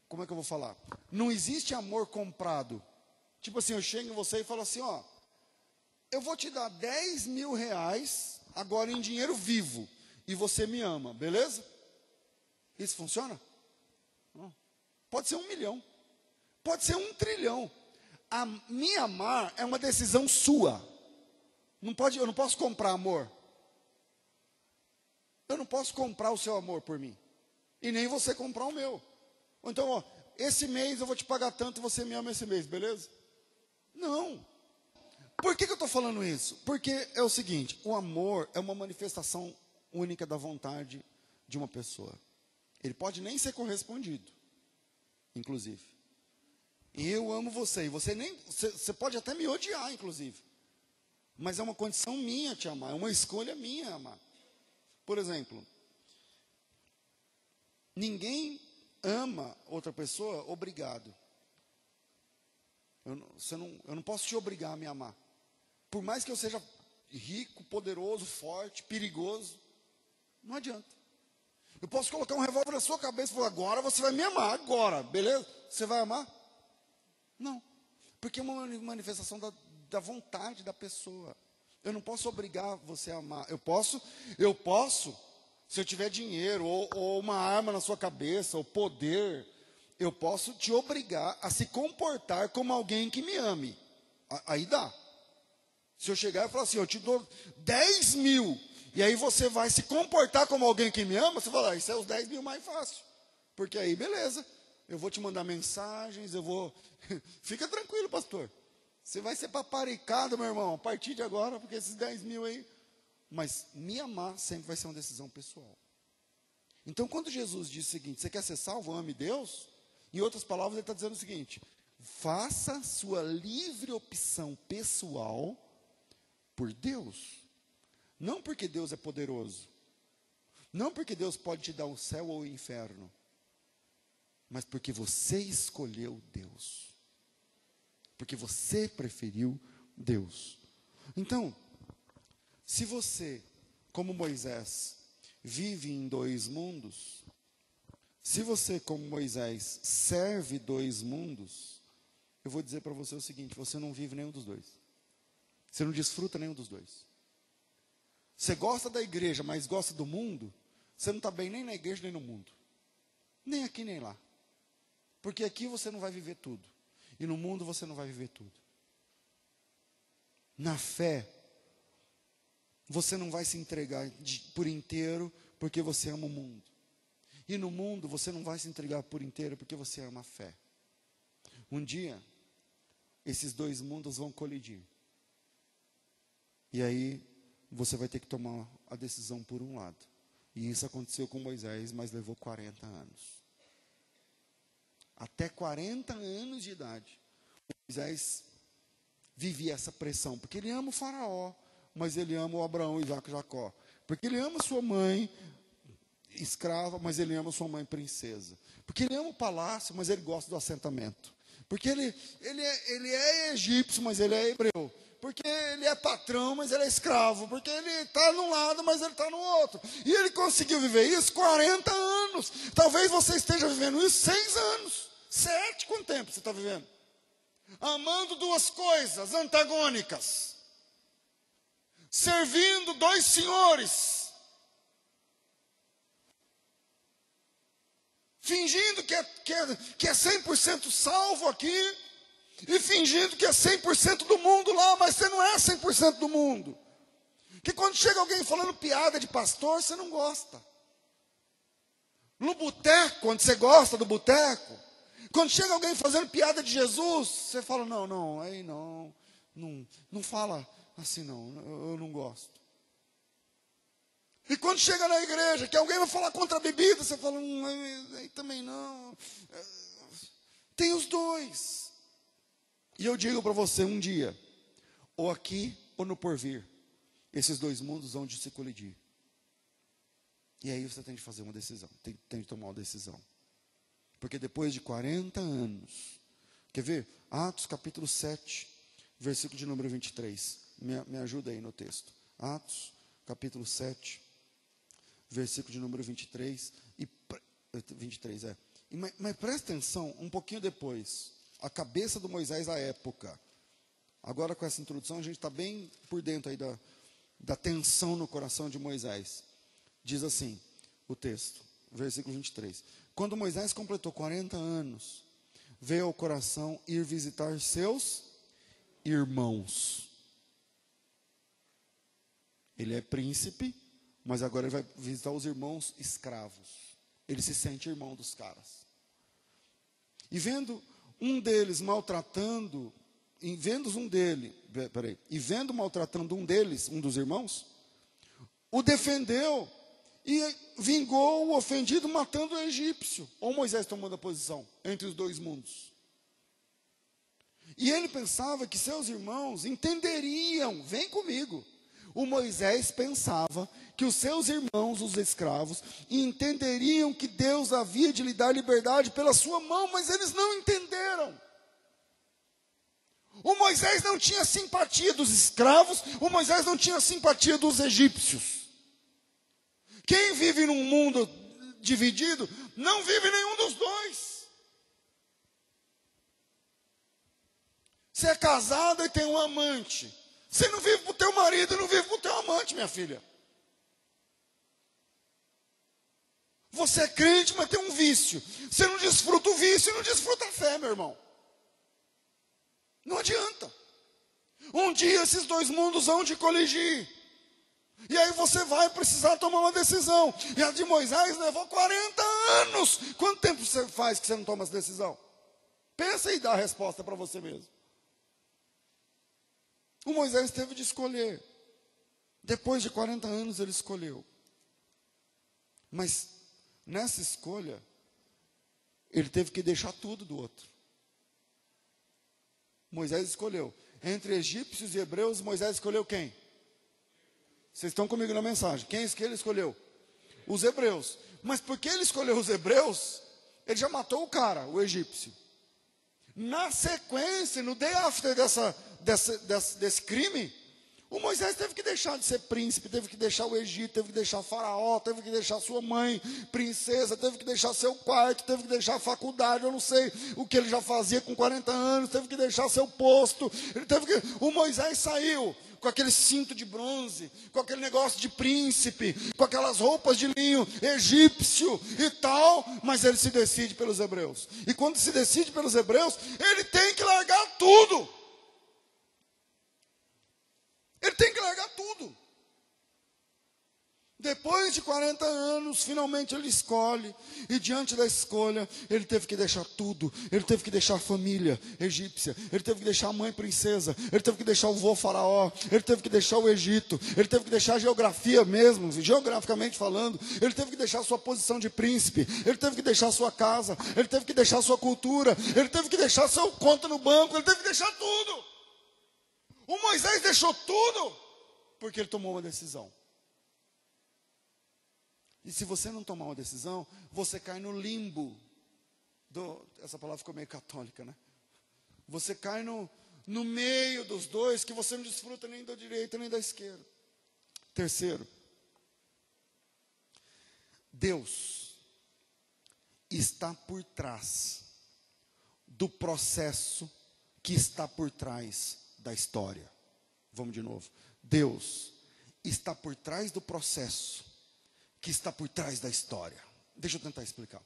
como é que eu vou falar? Não existe amor comprado. Tipo assim, eu chego em você e falo assim, ó, eu vou te dar 10 mil reais agora em dinheiro vivo e você me ama, beleza? Isso funciona? Pode ser um milhão, pode ser um trilhão. A me amar é uma decisão sua. Não pode, eu não posso comprar amor. Eu não posso comprar o seu amor por mim e nem você comprar o meu. Ou então, ó, esse mês eu vou te pagar tanto e você me ama esse mês, beleza? Não. Por que, que eu estou falando isso? Porque é o seguinte: o amor é uma manifestação única da vontade de uma pessoa. Ele pode nem ser correspondido, inclusive. Eu amo você, e você nem. Você, você pode até me odiar, inclusive. Mas é uma condição minha te amar, é uma escolha minha amar. Por exemplo, Ninguém ama outra pessoa obrigado. Eu, você não, eu não posso te obrigar a me amar. Por mais que eu seja rico, poderoso, forte, perigoso, não adianta. Eu posso colocar um revólver na sua cabeça e falar, agora você vai me amar, agora, beleza? Você vai amar? Não. Porque é uma manifestação da, da vontade da pessoa. Eu não posso obrigar você a amar. Eu posso, eu posso se eu tiver dinheiro, ou, ou uma arma na sua cabeça, ou poder, eu posso te obrigar a se comportar como alguém que me ame. Aí dá. Se eu chegar e falar assim, eu te dou 10 mil, e aí você vai se comportar como alguém que me ama, você fala, ah, isso é os 10 mil mais fácil. Porque aí, beleza, eu vou te mandar mensagens, eu vou. Fica tranquilo, pastor. Você vai ser paparicado, meu irmão, a partir de agora, porque esses 10 mil aí mas me amar sempre vai ser uma decisão pessoal. Então, quando Jesus diz o seguinte: você quer ser salvo, ame Deus? Em outras palavras, ele está dizendo o seguinte: faça sua livre opção pessoal por Deus. Não porque Deus é poderoso. Não porque Deus pode te dar o céu ou o inferno. Mas porque você escolheu Deus. Porque você preferiu Deus. Então, se você, como Moisés, vive em dois mundos, se você, como Moisés, serve dois mundos, eu vou dizer para você o seguinte: você não vive nenhum dos dois. Você não desfruta nenhum dos dois. Você gosta da igreja, mas gosta do mundo, você não está bem nem na igreja nem no mundo. Nem aqui nem lá. Porque aqui você não vai viver tudo. E no mundo você não vai viver tudo. Na fé, você não vai se entregar de, por inteiro porque você ama o mundo. E no mundo você não vai se entregar por inteiro porque você ama a fé. Um dia, esses dois mundos vão colidir. E aí, você vai ter que tomar a decisão por um lado. E isso aconteceu com Moisés, mas levou 40 anos. Até 40 anos de idade, Moisés vivia essa pressão, porque ele ama o faraó, mas ele ama o Abraão, Isaac e Jacó. Porque ele ama sua mãe escrava, mas ele ama sua mãe princesa. Porque ele ama o palácio, mas ele gosta do assentamento. Porque ele, ele, é, ele é egípcio, mas ele é hebreu porque ele é patrão, mas ele é escravo, porque ele está num lado, mas ele está no outro. E ele conseguiu viver isso 40 anos. Talvez você esteja vivendo isso seis anos. Sete, quanto tempo você está vivendo? Amando duas coisas antagônicas. Servindo dois senhores. Fingindo que é, que é, que é 100% salvo aqui e fingindo que é 100% do mundo lá, mas você não é 100% do mundo. Que quando chega alguém falando piada de pastor, você não gosta. No boteco, quando você gosta do boteco, quando chega alguém fazendo piada de Jesus, você fala: não, não, aí não, não, não fala assim não, eu, não gosto. E quando chega na igreja, que alguém vai falar contra a bebida, você fala: hum, aí, também não. Tem os dois. E eu digo para você um dia, ou aqui ou no porvir, esses dois mundos vão se colidir. E aí você tem de fazer uma decisão, tem, tem de tomar uma decisão. Porque depois de 40 anos, quer ver? Atos capítulo 7, versículo de número 23. Me, me ajuda aí no texto. Atos capítulo 7, versículo de número 23. E, 23, é. E, mas, mas presta atenção, um pouquinho depois a cabeça do Moisés da época. Agora, com essa introdução, a gente está bem por dentro aí da, da tensão no coração de Moisés. Diz assim o texto, versículo 23. Quando Moisés completou 40 anos, veio ao coração ir visitar seus irmãos. Ele é príncipe, mas agora ele vai visitar os irmãos escravos. Ele se sente irmão dos caras. E vendo um deles maltratando, e vendo um dele, peraí, e vendo maltratando um deles, um dos irmãos, o defendeu e vingou o ofendido matando o egípcio. Ou Moisés tomando a posição entre os dois mundos. E ele pensava que seus irmãos entenderiam, vem comigo. O Moisés pensava que os seus irmãos, os escravos, entenderiam que Deus havia de lhe dar liberdade pela sua mão, mas eles não entenderam. O Moisés não tinha simpatia dos escravos, o Moisés não tinha simpatia dos egípcios. Quem vive num mundo dividido não vive nenhum dos dois. Você é casado e tem um amante. Você não vive para o teu marido não vive para o teu amante, minha filha. Você é crente, mas tem um vício. Você não desfruta o vício e não desfruta a fé, meu irmão. Não adianta. Um dia esses dois mundos vão de coligir. E aí você vai precisar tomar uma decisão. E a de Moisés levou 40 anos. Quanto tempo você faz que você não toma essa decisão? Pensa e dá a resposta para você mesmo. O Moisés teve de escolher. Depois de 40 anos ele escolheu. Mas Nessa escolha, ele teve que deixar tudo do outro. Moisés escolheu. Entre egípcios e hebreus, Moisés escolheu quem? Vocês estão comigo na mensagem. Quem é que ele escolheu? Os hebreus. Mas por que ele escolheu os hebreus? Ele já matou o cara, o egípcio. Na sequência, no day after dessa, dessa, desse, desse crime, o Moisés teve que deixar de ser príncipe, teve que deixar o Egito, teve que deixar Faraó, teve que deixar sua mãe, princesa, teve que deixar seu quarto, teve que deixar a faculdade, eu não sei o que ele já fazia com 40 anos, teve que deixar seu posto. Ele teve que... O Moisés saiu com aquele cinto de bronze, com aquele negócio de príncipe, com aquelas roupas de linho egípcio e tal, mas ele se decide pelos hebreus. E quando se decide pelos hebreus, ele tem que largar tudo. Ele tem que largar tudo. Depois de 40 anos, finalmente ele escolhe, e diante da escolha, ele teve que deixar tudo. Ele teve que deixar a família egípcia, ele teve que deixar a mãe princesa, ele teve que deixar o vô faraó, ele teve que deixar o Egito, ele teve que deixar a geografia mesmo, geograficamente falando, ele teve que deixar sua posição de príncipe, ele teve que deixar sua casa, ele teve que deixar sua cultura, ele teve que deixar seu conta no banco, ele teve que deixar tudo. O Moisés deixou tudo porque ele tomou uma decisão. E se você não tomar uma decisão, você cai no limbo. Do, essa palavra ficou meio católica, né? Você cai no, no meio dos dois, que você não desfruta nem da direita nem da esquerda. Terceiro, Deus está por trás do processo que está por trás da história. Vamos de novo. Deus está por trás do processo que está por trás da história. Deixa eu tentar explicar.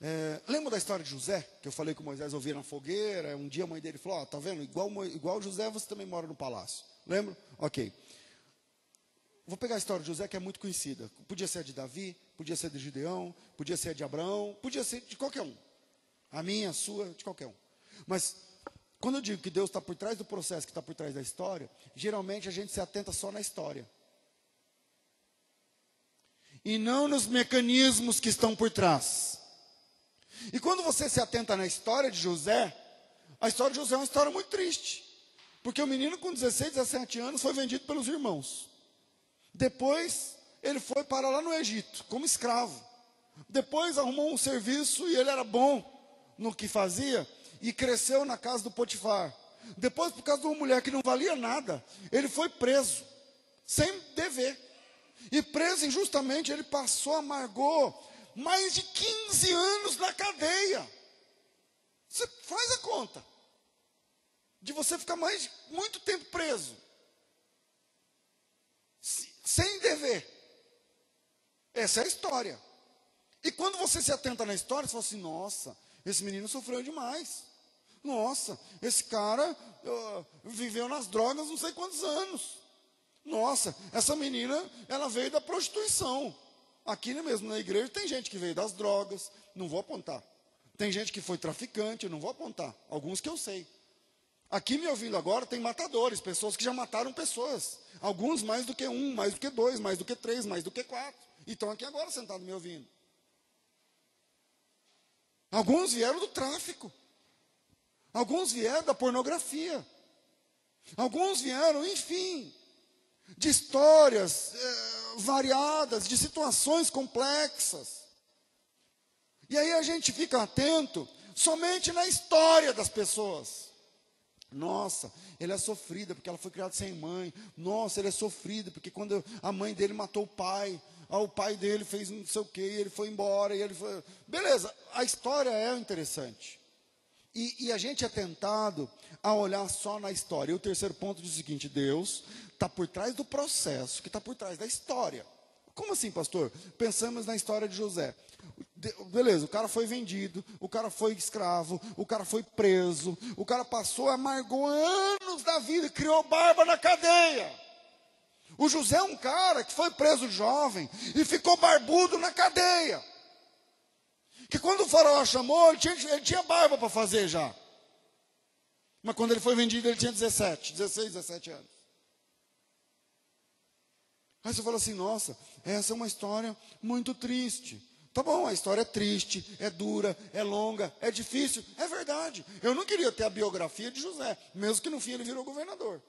É, lembra da história de José, que eu falei que Moisés ouvia na fogueira? Um dia a mãe dele falou: Ó, oh, tá vendo? Igual, igual José, você também mora no palácio. Lembra? Ok. Vou pegar a história de José, que é muito conhecida. Podia ser a de Davi, podia ser de Gideão, podia ser a de Abraão, podia ser de qualquer um. A minha, a sua, de qualquer um. Mas quando eu digo que Deus está por trás do processo, que está por trás da história, geralmente a gente se atenta só na história. E não nos mecanismos que estão por trás. E quando você se atenta na história de José, a história de José é uma história muito triste. Porque o menino com 16, 17 anos foi vendido pelos irmãos. Depois, ele foi para lá no Egito, como escravo. Depois arrumou um serviço e ele era bom no que fazia e cresceu na casa do Potifar. Depois, por causa de uma mulher que não valia nada, ele foi preso, sem dever. E preso injustamente, ele passou, amargou mais de 15 anos na cadeia. Você faz a conta de você ficar mais muito tempo preso, sem dever. Essa é a história. E quando você se atenta na história, você fala assim: nossa, esse menino sofreu demais. Nossa, esse cara viveu nas drogas não sei quantos anos. Nossa, essa menina, ela veio da prostituição. Aqui mesmo na igreja tem gente que veio das drogas, não vou apontar. Tem gente que foi traficante, não vou apontar. Alguns que eu sei. Aqui me ouvindo agora tem matadores, pessoas que já mataram pessoas. Alguns mais do que um, mais do que dois, mais do que três, mais do que quatro. E estão aqui agora sentados me ouvindo. Alguns vieram do tráfico. Alguns vieram da pornografia. Alguns vieram, enfim, de histórias eh, variadas, de situações complexas. E aí a gente fica atento somente na história das pessoas. Nossa, ele é sofrida porque ela foi criada sem mãe. Nossa, ele é sofrido porque quando a mãe dele matou o pai, ah, o pai dele fez não sei o que, ele foi embora, e ele foi. Beleza, a história é interessante. E, e, a gente é tentado a olhar só na história. E o terceiro ponto diz o seguinte: Deus está por trás do processo, que está por trás da história. Como assim, pastor? Pensamos na história de José. Beleza, o cara foi vendido, o cara foi escravo, o cara foi preso, o cara passou, amargou anos da vida, criou barba na cadeia. O José é um cara que foi preso jovem e ficou barbudo na cadeia. Que quando o faraó chamou, ele tinha, ele tinha barba para fazer já. Mas quando ele foi vendido, ele tinha 17, 16, 17 anos. Aí você fala assim: nossa, essa é uma história muito triste. Tá bom, a história é triste, é dura, é longa, é difícil. É verdade. Eu não queria ter a biografia de José, mesmo que no fim ele virou governador.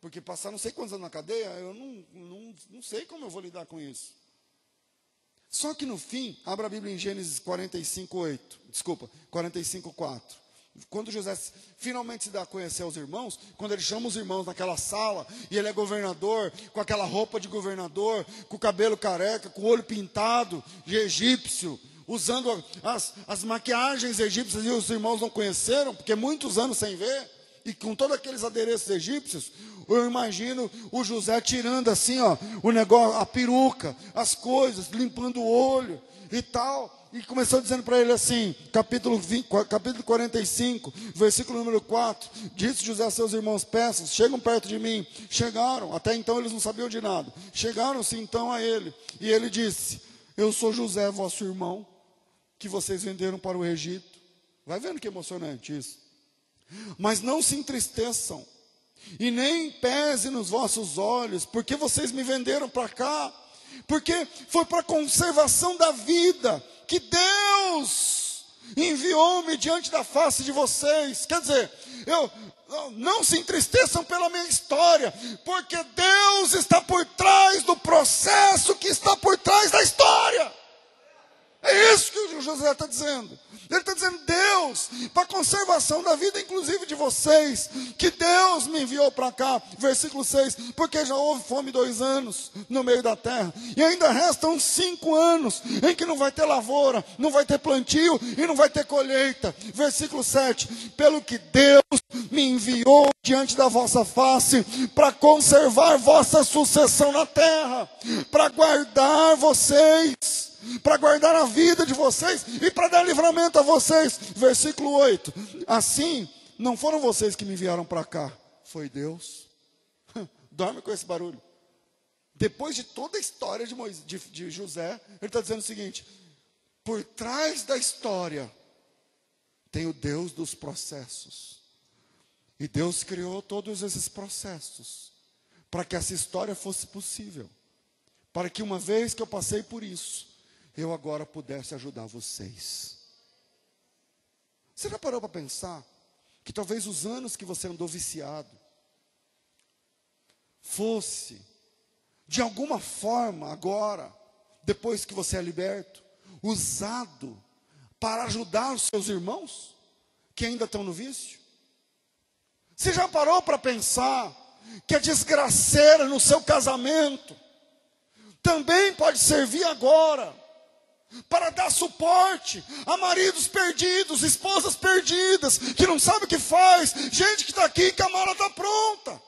Porque passar não sei quantos anos na cadeia, eu não, não, não sei como eu vou lidar com isso. Só que no fim, abra a Bíblia em Gênesis 45, 8. Desculpa, 45, 4. Quando José finalmente se dá a conhecer aos irmãos, quando ele chama os irmãos naquela sala, e ele é governador, com aquela roupa de governador, com o cabelo careca, com o olho pintado de egípcio, usando as, as maquiagens egípcias, e os irmãos não conheceram, porque muitos anos sem ver, e com todos aqueles adereços egípcios, eu imagino o José tirando assim, ó, o negócio, a peruca, as coisas, limpando o olho e tal. E começou dizendo para ele assim, capítulo, 20, capítulo 45, versículo número 4. Disse José a seus irmãos peças, chegam perto de mim. Chegaram, até então eles não sabiam de nada. Chegaram-se então a ele. E ele disse: Eu sou José, vosso irmão, que vocês venderam para o Egito. Vai vendo que emocionante isso. Mas não se entristeçam, e nem pese nos vossos olhos, porque vocês me venderam para cá porque foi para a conservação da vida que Deus enviou-me diante da face de vocês. Quer dizer, eu, não se entristeçam pela minha história, porque Deus está por trás do processo que está por trás da história. É isso que o José está dizendo. Ele está dizendo, Deus, para a conservação da vida, inclusive de vocês, que Deus me enviou para cá. Versículo 6, porque já houve fome dois anos no meio da terra, e ainda restam cinco anos em que não vai ter lavoura, não vai ter plantio e não vai ter colheita. Versículo 7, pelo que Deus me enviou diante da vossa face para conservar vossa sucessão na terra, para guardar vocês para guardar a vida de vocês e para dar livramento a vocês. Versículo 8: Assim, não foram vocês que me enviaram para cá, foi Deus. Dorme com esse barulho. Depois de toda a história de, Moisés, de, de José, ele está dizendo o seguinte: por trás da história tem o Deus dos processos. E Deus criou todos esses processos para que essa história fosse possível. Para que uma vez que eu passei por isso, eu agora pudesse ajudar vocês. Você já parou para pensar que talvez os anos que você andou viciado fosse, de alguma forma, agora, depois que você é liberto, usado para ajudar os seus irmãos que ainda estão no vício? Você já parou para pensar que a desgraceira no seu casamento também pode servir agora para dar suporte a maridos perdidos, esposas perdidas, que não sabe o que faz, gente que está aqui que a mala está pronta.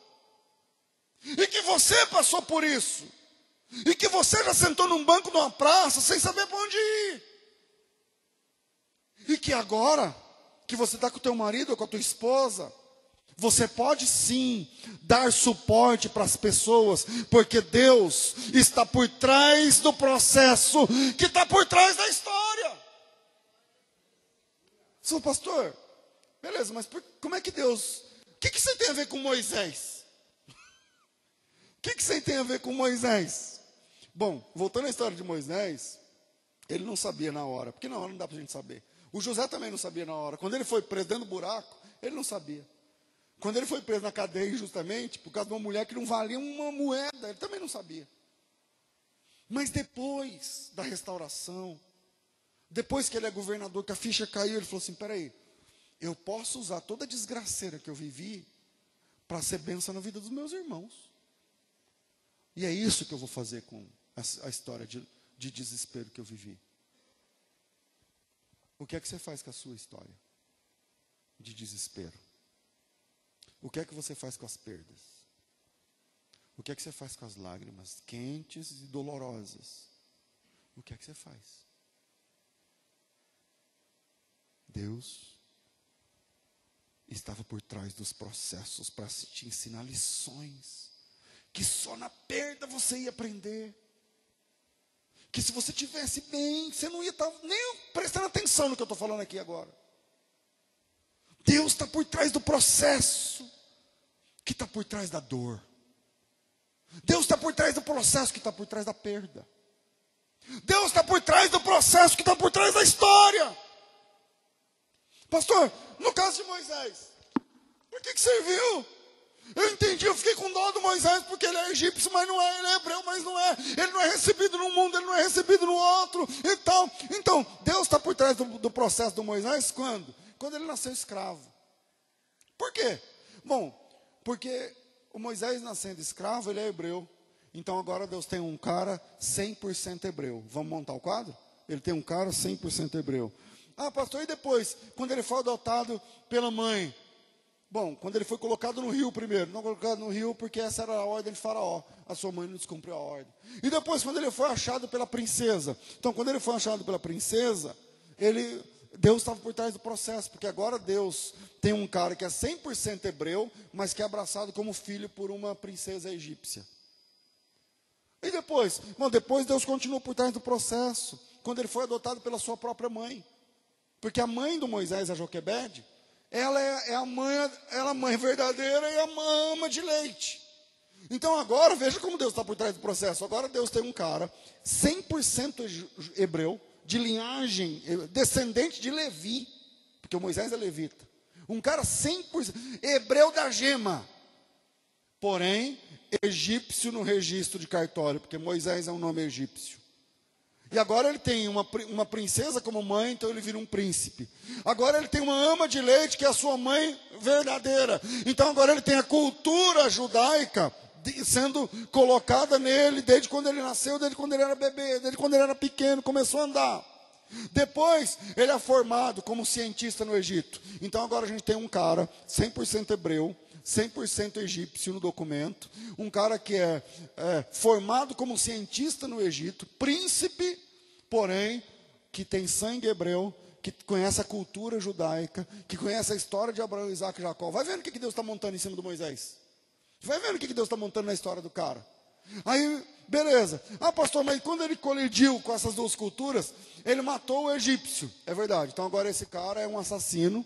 E que você passou por isso. E que você já sentou num banco de uma praça sem saber para onde ir. E que agora que você está com o teu marido ou com a tua esposa, você pode sim dar suporte para as pessoas, porque Deus está por trás do processo que está por trás da história. Sou pastor, beleza, mas por, como é que Deus. O que, que você tem a ver com Moisés? O que, que você tem a ver com Moisés? Bom, voltando à história de Moisés, ele não sabia na hora, porque na hora não dá para a gente saber. O José também não sabia na hora. Quando ele foi preso dentro do buraco, ele não sabia. Quando ele foi preso na cadeia injustamente, por causa de uma mulher que não valia uma moeda, ele também não sabia. Mas depois da restauração, depois que ele é governador, que a ficha caiu, ele falou assim: peraí, eu posso usar toda a desgraceira que eu vivi para ser benção na vida dos meus irmãos. E é isso que eu vou fazer com a, a história de, de desespero que eu vivi. O que é que você faz com a sua história de desespero? O que é que você faz com as perdas? O que é que você faz com as lágrimas quentes e dolorosas? O que é que você faz? Deus estava por trás dos processos para te ensinar lições que só na perda você ia aprender. Que se você tivesse bem, você não ia estar nem prestando atenção no que eu estou falando aqui agora. Deus está por trás do processo que está por trás da dor. Deus está por trás do processo que está por trás da perda. Deus está por trás do processo que está por trás da história. Pastor, no caso de Moisés, por que, que serviu? Eu entendi, eu fiquei com dó do Moisés porque ele é egípcio, mas não é, ele é hebreu, mas não é. Ele não é recebido num mundo, ele não é recebido no outro e tal. Então, Deus está por trás do, do processo do Moisés quando? Quando ele nasceu escravo. Por quê? Bom, porque o Moisés nascendo escravo, ele é hebreu. Então agora Deus tem um cara 100% hebreu. Vamos montar o quadro? Ele tem um cara 100% hebreu. Ah, pastor, e depois? Quando ele foi adotado pela mãe? Bom, quando ele foi colocado no rio primeiro, não colocado no rio porque essa era a ordem de Faraó. A sua mãe não descumpriu a ordem. E depois, quando ele foi achado pela princesa. Então, quando ele foi achado pela princesa, ele, Deus estava por trás do processo, porque agora Deus tem um cara que é 100% hebreu, mas que é abraçado como filho por uma princesa egípcia. E depois? Bom, depois Deus continuou por trás do processo, quando ele foi adotado pela sua própria mãe. Porque a mãe do Moisés, a Joquebede, ela é, é a mãe, ela é a mãe verdadeira e a ama de leite. Então agora, veja como Deus está por trás do processo. Agora Deus tem um cara 100% hebreu, de linhagem, eh, descendente de Levi, porque Moisés é levita. Um cara 100% hebreu da gema, porém egípcio no registro de cartório, porque Moisés é um nome egípcio. E agora ele tem uma, uma princesa como mãe, então ele vira um príncipe. Agora ele tem uma ama de leite, que é a sua mãe verdadeira. Então agora ele tem a cultura judaica sendo colocada nele desde quando ele nasceu, desde quando ele era bebê, desde quando ele era pequeno, começou a andar. Depois, ele é formado como cientista no Egito. Então agora a gente tem um cara 100% hebreu, 100% egípcio no documento, um cara que é, é, formado como cientista no Egito, príncipe, porém, que tem sangue hebreu, que conhece a cultura judaica, que conhece a história de Abraão, Isaac e Jacó. Vai vendo o que Deus está montando em cima do Moisés. Vai vendo o que Deus está montando na história do cara. Aí, beleza. Ah, pastor, mas quando ele colidiu com essas duas culturas, ele matou o egípcio. É verdade. Então agora esse cara é um assassino,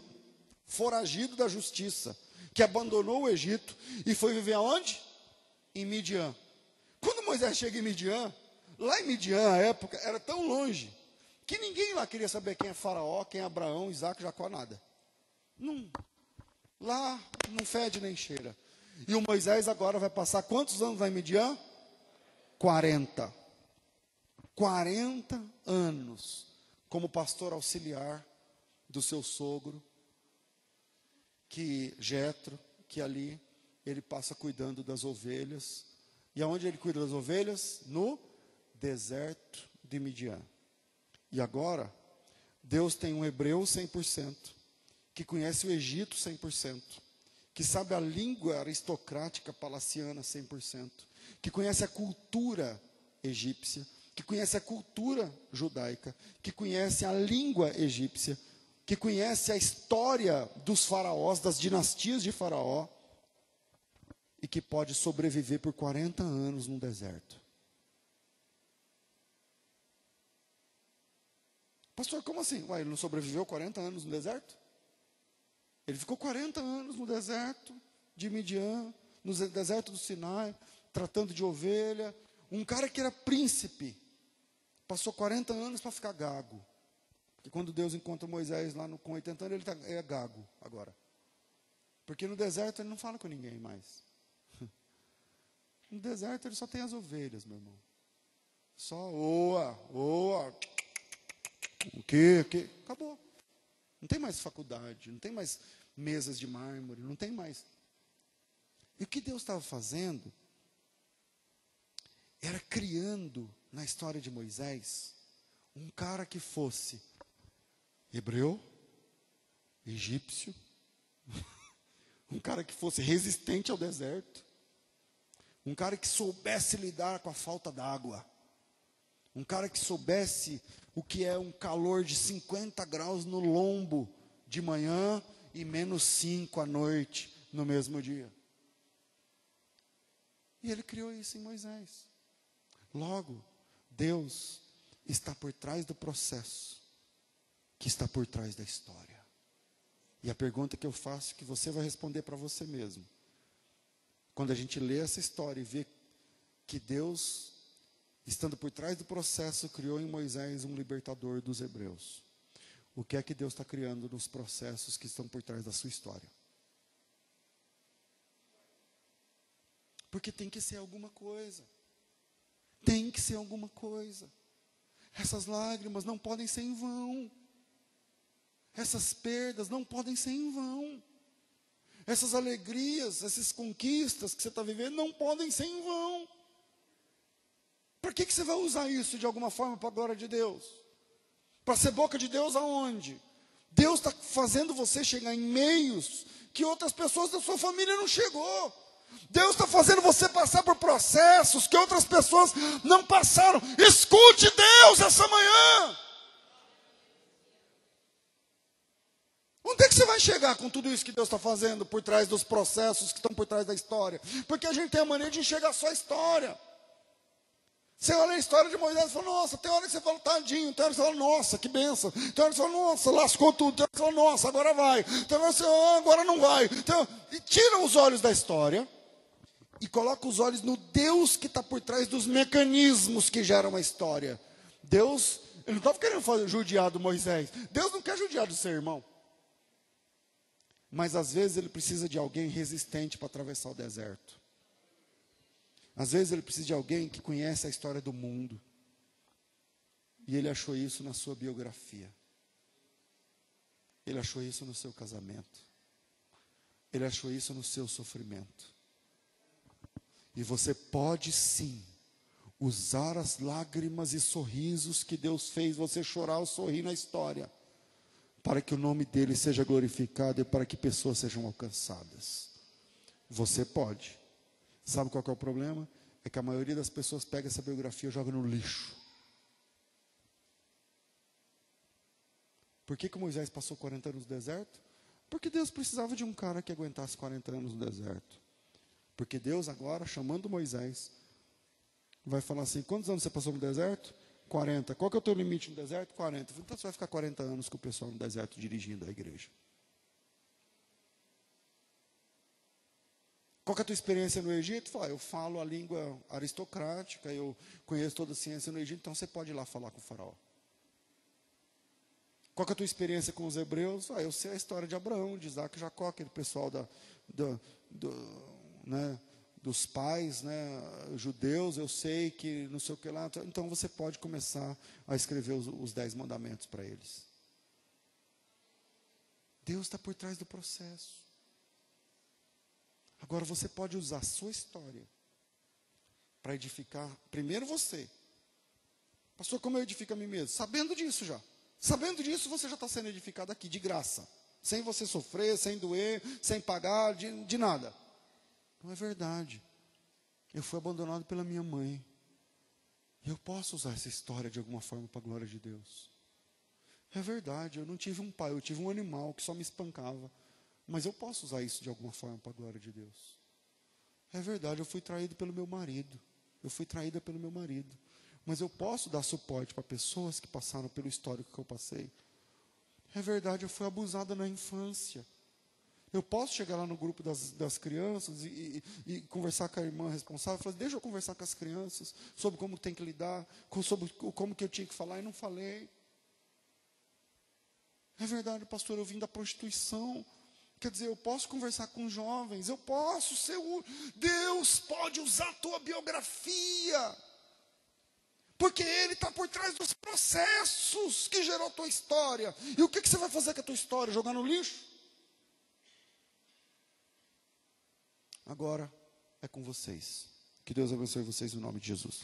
foragido da justiça que abandonou o Egito e foi viver aonde? Em Midian. Quando Moisés chega em Midian, lá em Midian, a época, era tão longe, que ninguém lá queria saber quem é Faraó, quem é Abraão, Isaac, Jacó, nada. Não. Lá não fede nem cheira. E o Moisés agora vai passar quantos anos lá em Midian? 40. 40 anos como pastor auxiliar do seu sogro, que Jetro, que ali ele passa cuidando das ovelhas. E aonde ele cuida das ovelhas? No deserto de Midian. E agora, Deus tem um hebreu 100%, que conhece o Egito 100%, que sabe a língua aristocrática palaciana 100%, que conhece a cultura egípcia, que conhece a cultura judaica, que conhece a língua egípcia, que conhece a história dos faraós, das dinastias de Faraó, e que pode sobreviver por 40 anos no deserto. Pastor, como assim? Ué, ele não sobreviveu 40 anos no deserto? Ele ficou 40 anos no deserto de Midian, no deserto do Sinai, tratando de ovelha. Um cara que era príncipe, passou 40 anos para ficar gago. E quando Deus encontra Moisés lá no, com 80 anos, ele tá, é gago agora. Porque no deserto ele não fala com ninguém mais. No deserto ele só tem as ovelhas, meu irmão. Só oa, oa. O quê? O quê? Acabou. Não tem mais faculdade, não tem mais mesas de mármore, não tem mais. E o que Deus estava fazendo era criando na história de Moisés um cara que fosse hebreu, egípcio, um cara que fosse resistente ao deserto, um cara que soubesse lidar com a falta d'água, um cara que soubesse o que é um calor de 50 graus no lombo de manhã e menos 5 à noite no mesmo dia. E ele criou isso em Moisés. Logo, Deus está por trás do processo que está por trás da história. E a pergunta que eu faço, que você vai responder para você mesmo. Quando a gente lê essa história e vê que Deus, estando por trás do processo, criou em Moisés um libertador dos hebreus. O que é que Deus está criando nos processos que estão por trás da sua história? Porque tem que ser alguma coisa. Tem que ser alguma coisa. Essas lágrimas não podem ser em vão. Essas perdas não podem ser em vão. Essas alegrias, essas conquistas que você está vivendo não podem ser em vão. Para que, que você vai usar isso de alguma forma para a glória de Deus? Para ser boca de Deus aonde? Deus está fazendo você chegar em meios que outras pessoas da sua família não chegou. Deus está fazendo você passar por processos que outras pessoas não passaram. Escute Deus essa manhã. Onde é que você vai chegar com tudo isso que Deus está fazendo por trás dos processos que estão por trás da história? Porque a gente tem a maneira de enxergar só a história. Você olha a história de Moisés e fala, nossa, tem hora que você fala, tadinho, tem hora que você fala, nossa, que benção. Tem hora que você fala, nossa, lascou tudo. Tem hora que você fala, nossa, agora vai. Tem hora que você fala, ah, agora não vai. Então, e tira os olhos da história e coloca os olhos no Deus que está por trás dos mecanismos que geram a história. Deus, ele não estava querendo fazer judiar do Moisés. Deus não quer judiar do seu irmão. Mas às vezes ele precisa de alguém resistente para atravessar o deserto. Às vezes ele precisa de alguém que conhece a história do mundo. E ele achou isso na sua biografia. Ele achou isso no seu casamento. Ele achou isso no seu sofrimento. E você pode sim usar as lágrimas e sorrisos que Deus fez você chorar ou sorrir na história, para que o nome dele seja glorificado e para que pessoas sejam alcançadas. Você pode. Sabe qual é o problema? É que a maioria das pessoas pega essa biografia e joga no lixo. Por que, que Moisés passou 40 anos no deserto? Porque Deus precisava de um cara que aguentasse 40 anos no deserto. Porque Deus agora, chamando Moisés, vai falar assim: quantos anos você passou no deserto? 40. Qual que é o teu limite no deserto? 40. Então você vai ficar 40 anos com o pessoal no deserto dirigindo a igreja. Qual é a tua experiência no Egito? Fala, eu falo a língua aristocrática, eu conheço toda a ciência no Egito, então você pode ir lá falar com o faraó. Qual é a tua experiência com os hebreus? Ah, eu sei a história de Abraão, de Isaac e Jacó, aquele pessoal da, da, do, né, dos pais né, judeus, eu sei que não sei o que lá. Então você pode começar a escrever os, os dez mandamentos para eles. Deus está por trás do processo. Agora você pode usar a sua história para edificar primeiro você. Pastor, como eu edifico a mim mesmo? Sabendo disso já. Sabendo disso, você já está sendo edificado aqui, de graça. Sem você sofrer, sem doer, sem pagar, de, de nada. Não é verdade. Eu fui abandonado pela minha mãe. Eu posso usar essa história de alguma forma para a glória de Deus. É verdade, eu não tive um pai, eu tive um animal que só me espancava. Mas eu posso usar isso de alguma forma para a glória de Deus. É verdade, eu fui traído pelo meu marido. Eu fui traída pelo meu marido. Mas eu posso dar suporte para pessoas que passaram pelo histórico que eu passei. É verdade, eu fui abusada na infância. Eu posso chegar lá no grupo das, das crianças e, e, e, conversar com a irmã responsável, falar, deixa eu conversar com as crianças sobre como tem que lidar, sobre como que eu tinha que falar e não falei. É verdade, pastor, eu vim da prostituição. Quer dizer, eu posso conversar com jovens, eu posso ser o. Deus pode usar a tua biografia. Porque Ele está por trás dos processos que gerou a tua história. E o que, que você vai fazer com a tua história? Jogar no lixo? Agora é com vocês. Que Deus abençoe vocês no nome de Jesus.